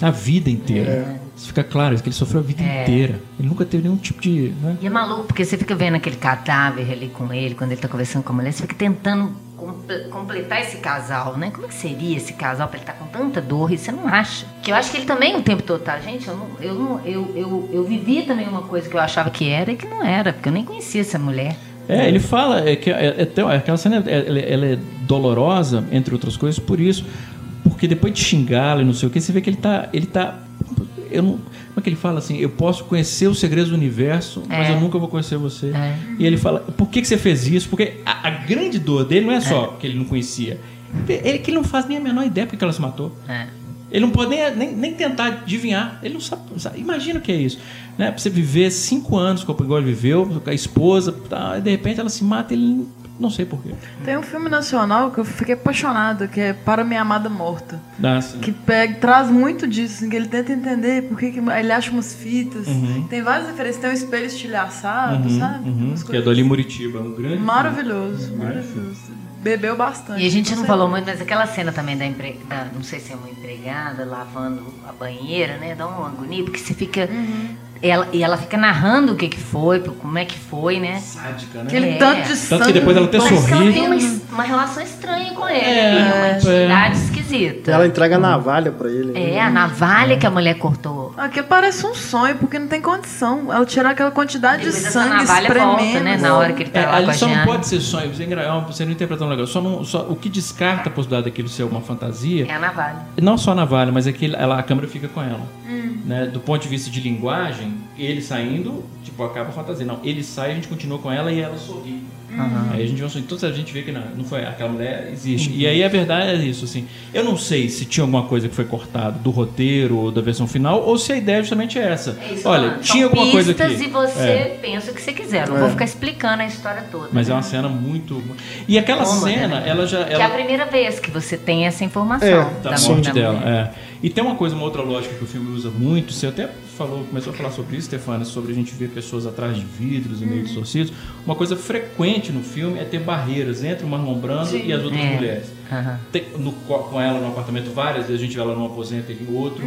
A vida inteira. Isso fica claro, que ele sofreu a vida É. inteira. Ele nunca teve nenhum tipo de. Né? E é maluco, porque você fica vendo aquele cadáver ali com ele, quando ele tá conversando com a mulher, você fica tentando comple- completar esse casal, né? Como é que seria esse casal pra ele estar com tanta dor e você não acha? Que eu acho que ele também o tempo todo tá. Gente, eu, não, eu, não, eu, eu, eu vivi também uma coisa que eu achava que era e que não era, porque eu nem conhecia essa mulher. É, ele fala é que é, é aquela cena é- ela, ela é dolorosa, entre outras coisas, por isso. Porque depois de xingá-lo e não sei o que, você vê que ele tá. Ele tá. Eu não, como é que ele fala assim? Eu posso conhecer os segredos do universo, mas É. eu nunca vou conhecer você. É. E ele fala: por que, que você fez isso? Porque a, a grande dor dele não é só que ele não conhecia. Ele que ele não faz nem a menor ideia porque que ela se matou. É. Ele não pode nem, nem, nem tentar adivinhar. Ele não sabe, sabe. Imagina o que é isso. Né? Pra você viver cinco anos como igual ele viveu, com a esposa, tá, e de repente ela se mata e ele não sei porquê. Tem um filme nacional que eu fiquei apaixonada, que é Para Minha Amada Morta. Dá assim. Que pega, traz muito disso, assim, que ele tenta entender por que, que ele acha umas fitas. Tem várias referências, tem um espelho estilhaçado, sabe? Uhum, que é do Ali Muritiba, um grande. Maravilhoso, maravilhoso. Bebeu bastante. E a gente não Você- falou muito, mas aquela cena também da, empre... da não sei se é uma empregada lavando a banheira, né? Dá uma agonia, porque você fica. Ela, e ela fica narrando o que, que foi, como é que foi, né? Sádica, né? Aquele É. tanto de Tanto sangue. que depois ela até que ela sorri. tem uma, uma relação estranha com ele, É, ali, uma é. intimidade esquisita. Ela entrega a navalha pra ele. né? É, a navalha que a mulher cortou. Aquilo parece um sonho, porque não tem condição. Ela tirar aquela quantidade de sangue navalha espremendo. volta, né? Na hora que ele tá É, lá com a ali só não pode ser sonho, você, é é você não interpretando legal. Só não, só, o que descarta a possibilidade daquilo ser uma fantasia É a navalha. Não só a navalha, mas é que ela, a câmera fica com ela. Né? Do ponto de vista de linguagem, ele saindo, tipo, acaba a fantasia. Não, ele sai, a gente continua com ela e ela sorri. Aí a gente vai sorrir. Então a gente vê que não, não foi aquela mulher existe. E aí a verdade é isso, assim. Eu não sei se tinha alguma coisa que foi cortada do roteiro ou da versão final, ou se a ideia justamente é essa. É isso, Olha, falando. tinha São alguma coisa aqui. e você É. pensa o que você quiser. Não vou ficar explicando a história toda. Mas é uma cena muito. E aquela Cômoda, cena, né? ela já. Que é Ela... a primeira vez que você tem essa informação É, da da morte da dela. É. E tem uma coisa, uma outra lógica que o filme usa muito. Você até falou, começou a falar sobre isso, Stefania, sobre a gente ver pessoas atrás de vidros e meio distorcidos. Uma coisa frequente no filme é ter barreiras entre o Marlon Brando e as outras É. mulheres. Aham. Tem- no- com ela no apartamento várias vezes a gente vê ela num aposento e em outro.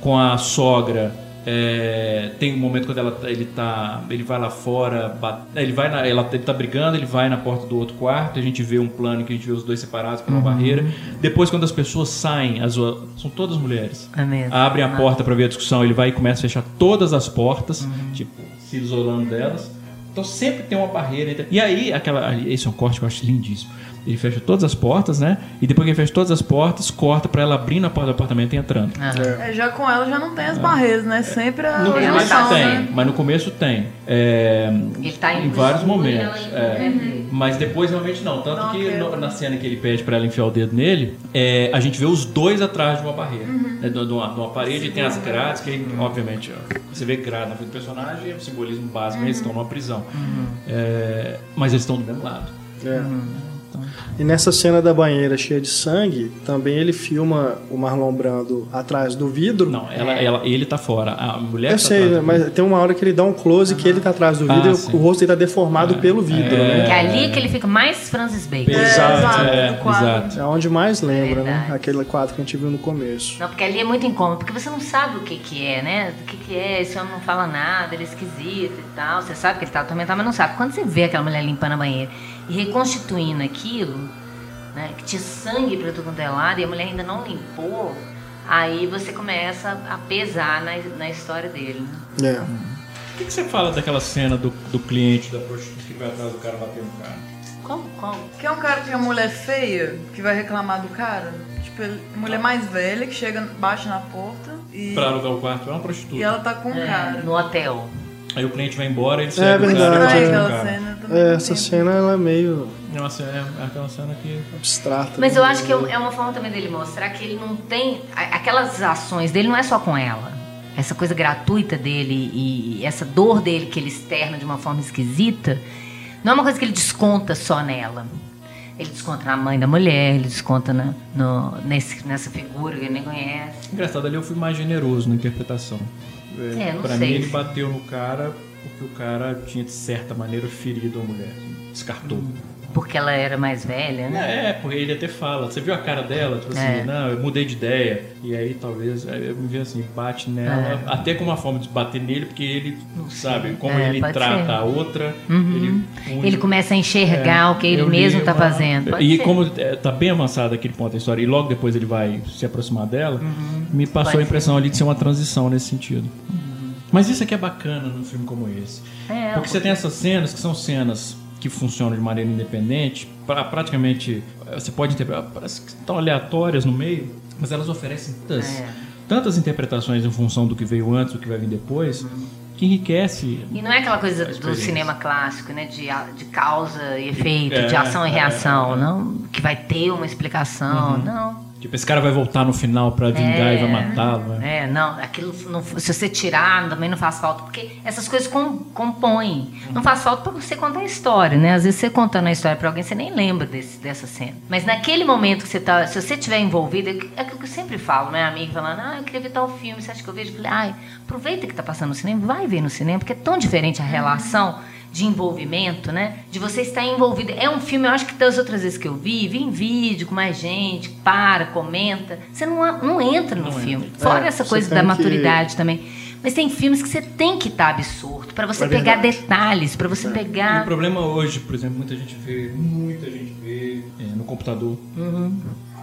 Com a sogra. É, tem um momento quando ela, tá- ele tá. Ele vai lá fora, bat- ele vai na, ela, ele tá brigando, ele vai na porta do outro quarto, a gente vê um plano que a gente vê os dois separados por uma barreira. Depois, quando as pessoas saem, as, são todas mulheres. É mesmo. Abrem a Ah. porta para ver a discussão, ele vai e começa a fechar todas as portas, tipo, se isolando delas. Então sempre tem uma barreira entre... E aí, aquela. Esse é um corte que eu acho lindíssimo. Ele fecha todas as portas, né? E depois que ele fecha todas as portas, corta pra ela abrindo a porta do apartamento e entrando. Aham. É, já com ela já não tem as barreiras, né? Sempre a No começo tá tem, né? mas no começo tem. É, Ele tá em vários momentos. ela é. indo- Mas depois realmente não. Tanto Não, que no- na cena que ele pede pra ela enfiar o dedo nele, é, a gente vê os dois atrás de uma barreira. né, de, uma, de uma parede e tem as grades, que aí, obviamente, ó, você vê grade na frente do personagem, é o simbolismo básico, eles estão numa prisão. É, mas eles estão do mesmo lado. É. E nessa cena da banheira cheia de sangue, também ele filma o Marlon Brando atrás do vidro. Não, ela, ela, ele tá fora. A mulher Eu tá sei, né, mas tem uma hora que ele dá um close que ele tá atrás do vidro Ah, e sim. o rosto dele tá deformado pelo vidro, É. Né? é ali que ele fica mais Francis Bacon. Exato, exato, é, exato. É onde mais lembra, né? Aquele quadro que a gente viu no começo. Não, porque ali é muito incômodo, porque você não sabe o que que é, né? O que que é, esse homem não fala nada, ele é esquisito e tal. Você sabe que ele tá atormentado, mas não sabe. Quando você vê aquela mulher limpando a banheira e reconstituindo aquilo, né? Que tinha sangue pra tudo quanto é lado e a mulher ainda não limpou, aí você começa a pesar na, na história dele, né? É. O que, que você fala daquela cena do, do cliente da prostituta que vai atrás do cara bater no cara? Como, como? Que é um cara que é mulher feia, que vai reclamar do cara. Tipo, ele- mulher mais velha, que chega, bate na porta e, Pra alugar o quarto é uma prostituta. e ela tá com o É, cara. no hotel. Aí o cliente vai embora e ele segue o verdade. aquela cara. cena também. É, essa cena ela é meio É uma cena, é aquela cena que... abstrata. Mas né? eu acho que é é uma forma também dele mostrar que ele não tem. Aquelas ações dele não é só com ela. Essa coisa gratuita dele e essa dor dele que ele externa de uma forma esquisita, não é uma coisa que ele desconta só nela. Ele desconta na mãe da mulher, ele desconta na, no- nesse, nessa figura que ele nem conhece. Engraçado, ali eu fui mais generoso na interpretação. É, não pra sei. mim ele bateu no cara porque o cara tinha de certa maneira ferido a mulher. Descartou. Porque ela era mais velha, né? É, porque ele até fala, você viu a cara dela? Tipo assim, É. não, eu mudei de ideia. E aí talvez, aí eu me vi assim, bate nela, até como uma forma de bater nele, porque ele, sabe, como É, ele trata ser. a outra, Uhum. ele une- Ele começa a enxergar o que ele É, mesmo tá uma- fazendo. Pode E ser. como é, tá bem avançado aquele ponto da história, e logo depois ele vai se aproximar dela, me passou Uhum. Pode a impressão ali de ser uma transição nesse sentido. Mas isso aqui é bacana num filme como esse. É, Porque você tem essas cenas que são cenas que funcionam de maneira independente, pra, praticamente eh, você pode interpretar, parece que estão aleatórias no meio, mas elas oferecem tantas, É. tantas interpretações em função do que veio antes, do que vai vir depois, que enriquece. E não é aquela coisa do cinema clássico, né? De, de causa e efeito, É, de ação e é, reação, é. não? Que vai ter uma explicação, não. Tipo, esse cara vai voltar no final pra vingar e vai matá-lo. né? É, não, aquilo não, se você tirar também não faz falta, porque essas coisas com, compõem. Não faz falta pra você contar a história, né? Às vezes você contando a história pra alguém, você nem lembra desse, dessa cena. Mas naquele momento que você tá, se você estiver envolvido, é aquilo que eu sempre falo, né? Amigo falando, ah, eu queria ver tal filme, você acha que eu vejo? Eu falei, ai, aproveita que tá passando no cinema, vai ver no cinema, porque é tão diferente a relação de envolvimento, né? De você estar envolvido. É um filme, eu acho que das outras vezes que eu vi, vi em vídeo com mais gente, para, comenta. Você não, não entra no Não filme. entra. Fora É, essa coisa da que- maturidade também. Mas tem filmes que você tem que estar absorto, para você É pegar verdade. detalhes, para você E o pegar. problema hoje, por exemplo, muita gente vê, muita gente vê é, no computador.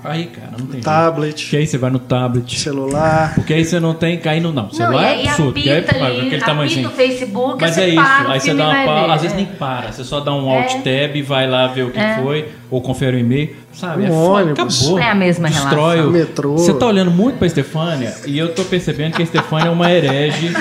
Aí, cara, não tem jeito. Tablet, Que aí você vai no tablet. celular. Porque aí você não tem cair no não. Não, Celular e é aí absurdo. aí, apita para, ali, aquele apita tamanhozinho. o Facebook, Mas você é isso. para Aí você dá uma pausa. Às vezes É. nem para. Você só dá um alt É. tab, vai lá ver o que É. foi, ou confere o e-mail. Sabe? Um é foda, ônibus. acabou. É a mesma Destrói relação. o Metrô. Você tá olhando muito pra Estefânia e eu tô percebendo que a Estefânia é uma herege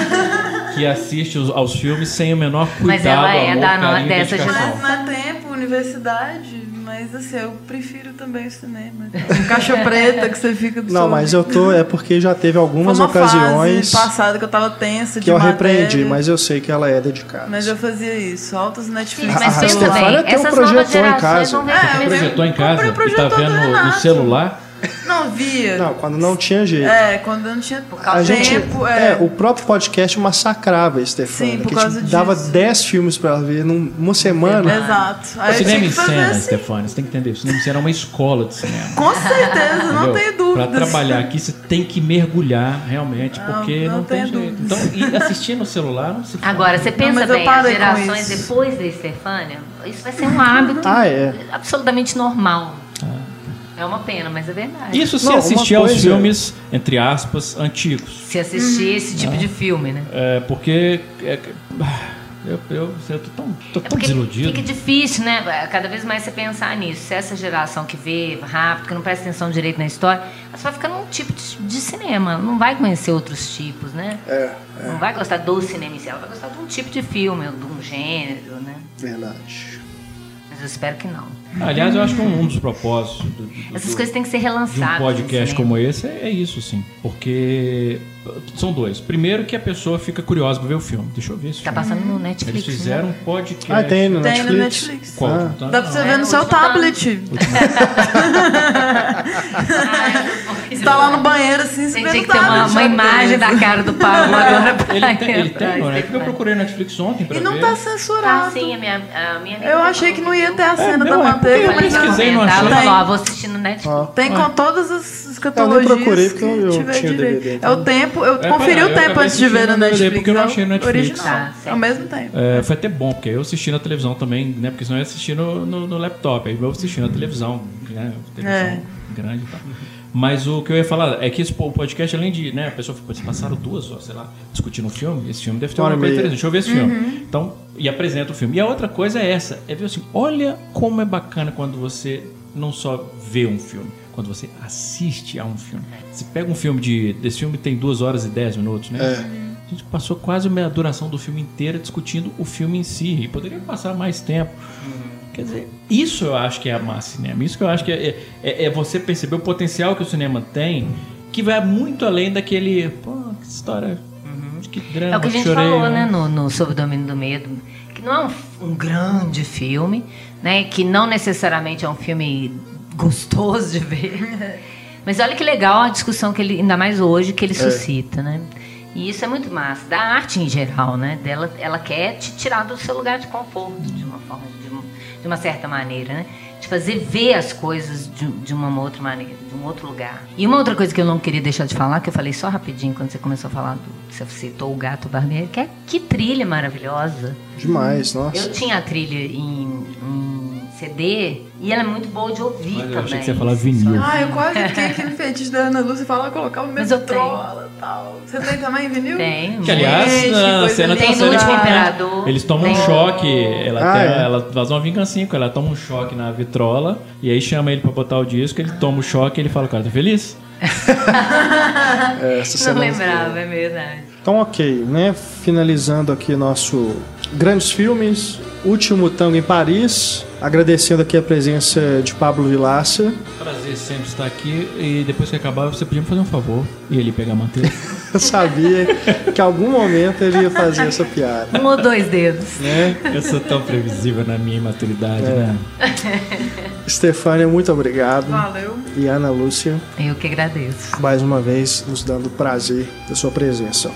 que assiste os- aos filmes sem o menor cuidado, Mas ela é amor, da- carinho, dessa geração. Mas não é tempo, universidade, mas assim, eu prefiro também o cinema. Um caixa preta que você fica Não, mas eu tô. É porque já teve algumas Foi uma ocasiões fase passada que eu tava tensa de que eu matéria, repreendi, mas eu sei que ela é dedicada. Mas eu fazia isso, altos Sim, Netflix. mas A pensa Stefania tem um novas projetor em casa. vão ver É, Projetou em casa o e tá projetor vendo do no, celular. Não, via. Não, quando não tinha jeito. É, quando não tinha A gente, tempo. é, É, o próprio podcast massacrava a Stefania. Sim, por que causa tipo, dava disso. 10 filmes pra ela ver numa semana. Exato. O Aí cinema em cena, assim. Stefânia, você tem que entender. O cinema em cena é uma escola de cinema. Com certeza, não tenho dúvidas. Pra trabalhar aqui, você tem que mergulhar realmente, porque não não, tem jeito. Então, e assistir no celular não se faz. Agora, você pensa mas eu bem, as gerações depois da Estefânia, isso vai ser um hábito Ah, é. absolutamente normal. É uma pena, mas é verdade. Isso se Não, assistir aos coisa- filmes, entre aspas, antigos. Se assistir esse tipo de filme, né? É, porque é, Eu, eu, eu tô tão, tô É tão porque desiludido. fica difícil, né? Cada vez mais você pensar nisso. Se essa geração que vê rápido, que não presta atenção direito na história, ela só vai ficar num tipo de, de cinema. Não vai conhecer outros tipos, né? É, Não vai gostar do cinema em si, ela vai gostar de um tipo de filme, de um gênero, né? verdade. Mas eu espero que não. Aliás, eu acho que um, um dos propósitos do, do- Essas do- coisas têm que ser de um relançadas. podcast no como cinema. esse é, é isso, sim. Porque são dois. Primeiro que a pessoa fica curiosa pra ver o filme. Deixa eu ver esse Tá filme. passando no Netflix. Eles fizeram né? um podcast. Ah, tem no Tem Netflix? no Netflix. Qual? Ah. Tá? Dá pra você Não, ver é no seu tablet. Você tá lá no banheiro assim, você Tem vê que ter uma, uma imagem da cara do Pablo agora pra Ele tem, ele tem, não, né? isso Porque eu é procurei Netflix ontem pra E não ver. tá censurado. sim, a minha, a minha amiga Eu achei que não ia ter a cena não, da é manteiga, eu Eu mas não, pesquisei, não achei. falou, ó, vou assistir no Netflix. Tem com todas as Eu nem escatologias procurei porque eu- eu tinha direito. DVD, É o tempo, eu É, conferi o eu tempo antes de ver no Netflix. porque eu não é o achei no Netflix. Original, Tá, certo. ao mesmo tempo. É, foi até bom, porque eu assisti na televisão também, né? Porque senão eu ia assistir no, no, no laptop. Aí eu assisti na televisão, né? Televisão É. grande e tal. Mas o que eu ia falar é que esse po- podcast, além de, né, a pessoa ficou, "Vocês passaram duas horas, sei lá, discutindo um filme, esse filme deve ter Uma coisa interessante. Deixa eu ver esse filme. Então, e apresenta o filme. E a outra coisa é essa, é ver assim, olha como é bacana quando você não só vê um filme, quando você assiste a um filme. Você pega um filme de. Desse filme tem duas horas e dez minutos, né? A gente passou quase a duração do filme inteira discutindo o filme em si. E poderia passar mais tempo. Quer dizer, isso eu acho que é amar cinema. Isso que eu acho que é, é, é você perceber o potencial que o cinema tem, que vai muito além daquele. Pô, que história. Que drama. É o que a gente chorei, falou, né, no, no Sob o Domínio do Medo. Que não é um, um grande filme, né? Que não necessariamente é um filme gostoso de ver. Mas olha que legal a discussão que ele, ainda mais hoje, que ele suscita, né? E isso é muito massa. Da arte em geral, né? Dela, ela quer te tirar do seu lugar de conforto, de uma forma, um- de uma certa maneira, né? De fazer ver as coisas de, de uma outra maneira, de um outro lugar. E uma outra coisa que eu não queria deixar de falar, que eu falei só rapidinho quando você começou a falar, do, você citou o Gato Barbeiro, que é que trilha maravilhosa. Demais, nossa. Eu tinha a trilha em, em CD e ela é muito boa de ouvir eu também. achei que você ia falar vinil. Ah, eu quase fiquei no fetiche da Ana Lúcia falar colocar o Mas eu metrola e tal. Você tem também vinil? Tem. Que aliás, na cena linda. Tem tá no último Imperador. Eles tomam um Tem. choque, ela, Ah, tem- é? ela faz uma vingancinha com ela, ela toma um choque na vitrola, e aí chama ele pra botar o disco, ele toma o choque e ele fala, cara, tá feliz? É, Não semana lembrava, é verdade. Então, ok, né? Finalizando aqui nosso grandes filmes, Último Tango em Paris, agradecendo aqui a presença de Pablo Vilaça. Prazer sempre estar aqui, e depois que acabar, você podia me fazer um favor, e ele pegar a manteiga. Eu sabia que em algum momento ele ia fazer essa piada, Um ou dois dedos. né? Eu sou tão previsível na minha imaturidade, né? Stefânia, muito obrigado. Valeu. E Ana Lúcia, Eu que agradeço. mais uma vez, nos dando o prazer da sua presença.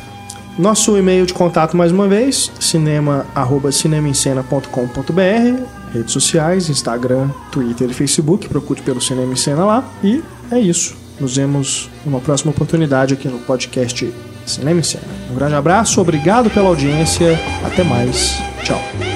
Nosso e-mail de contato, mais uma vez, cinema, arroba cinemaencena.com.br, redes sociais, Instagram, Twitter e Facebook, procure pelo Cinema em Cena lá. E é isso. Nos vemos numa próxima oportunidade aqui no podcast Cinema em Cena. Um grande abraço, obrigado pela audiência, até mais, tchau.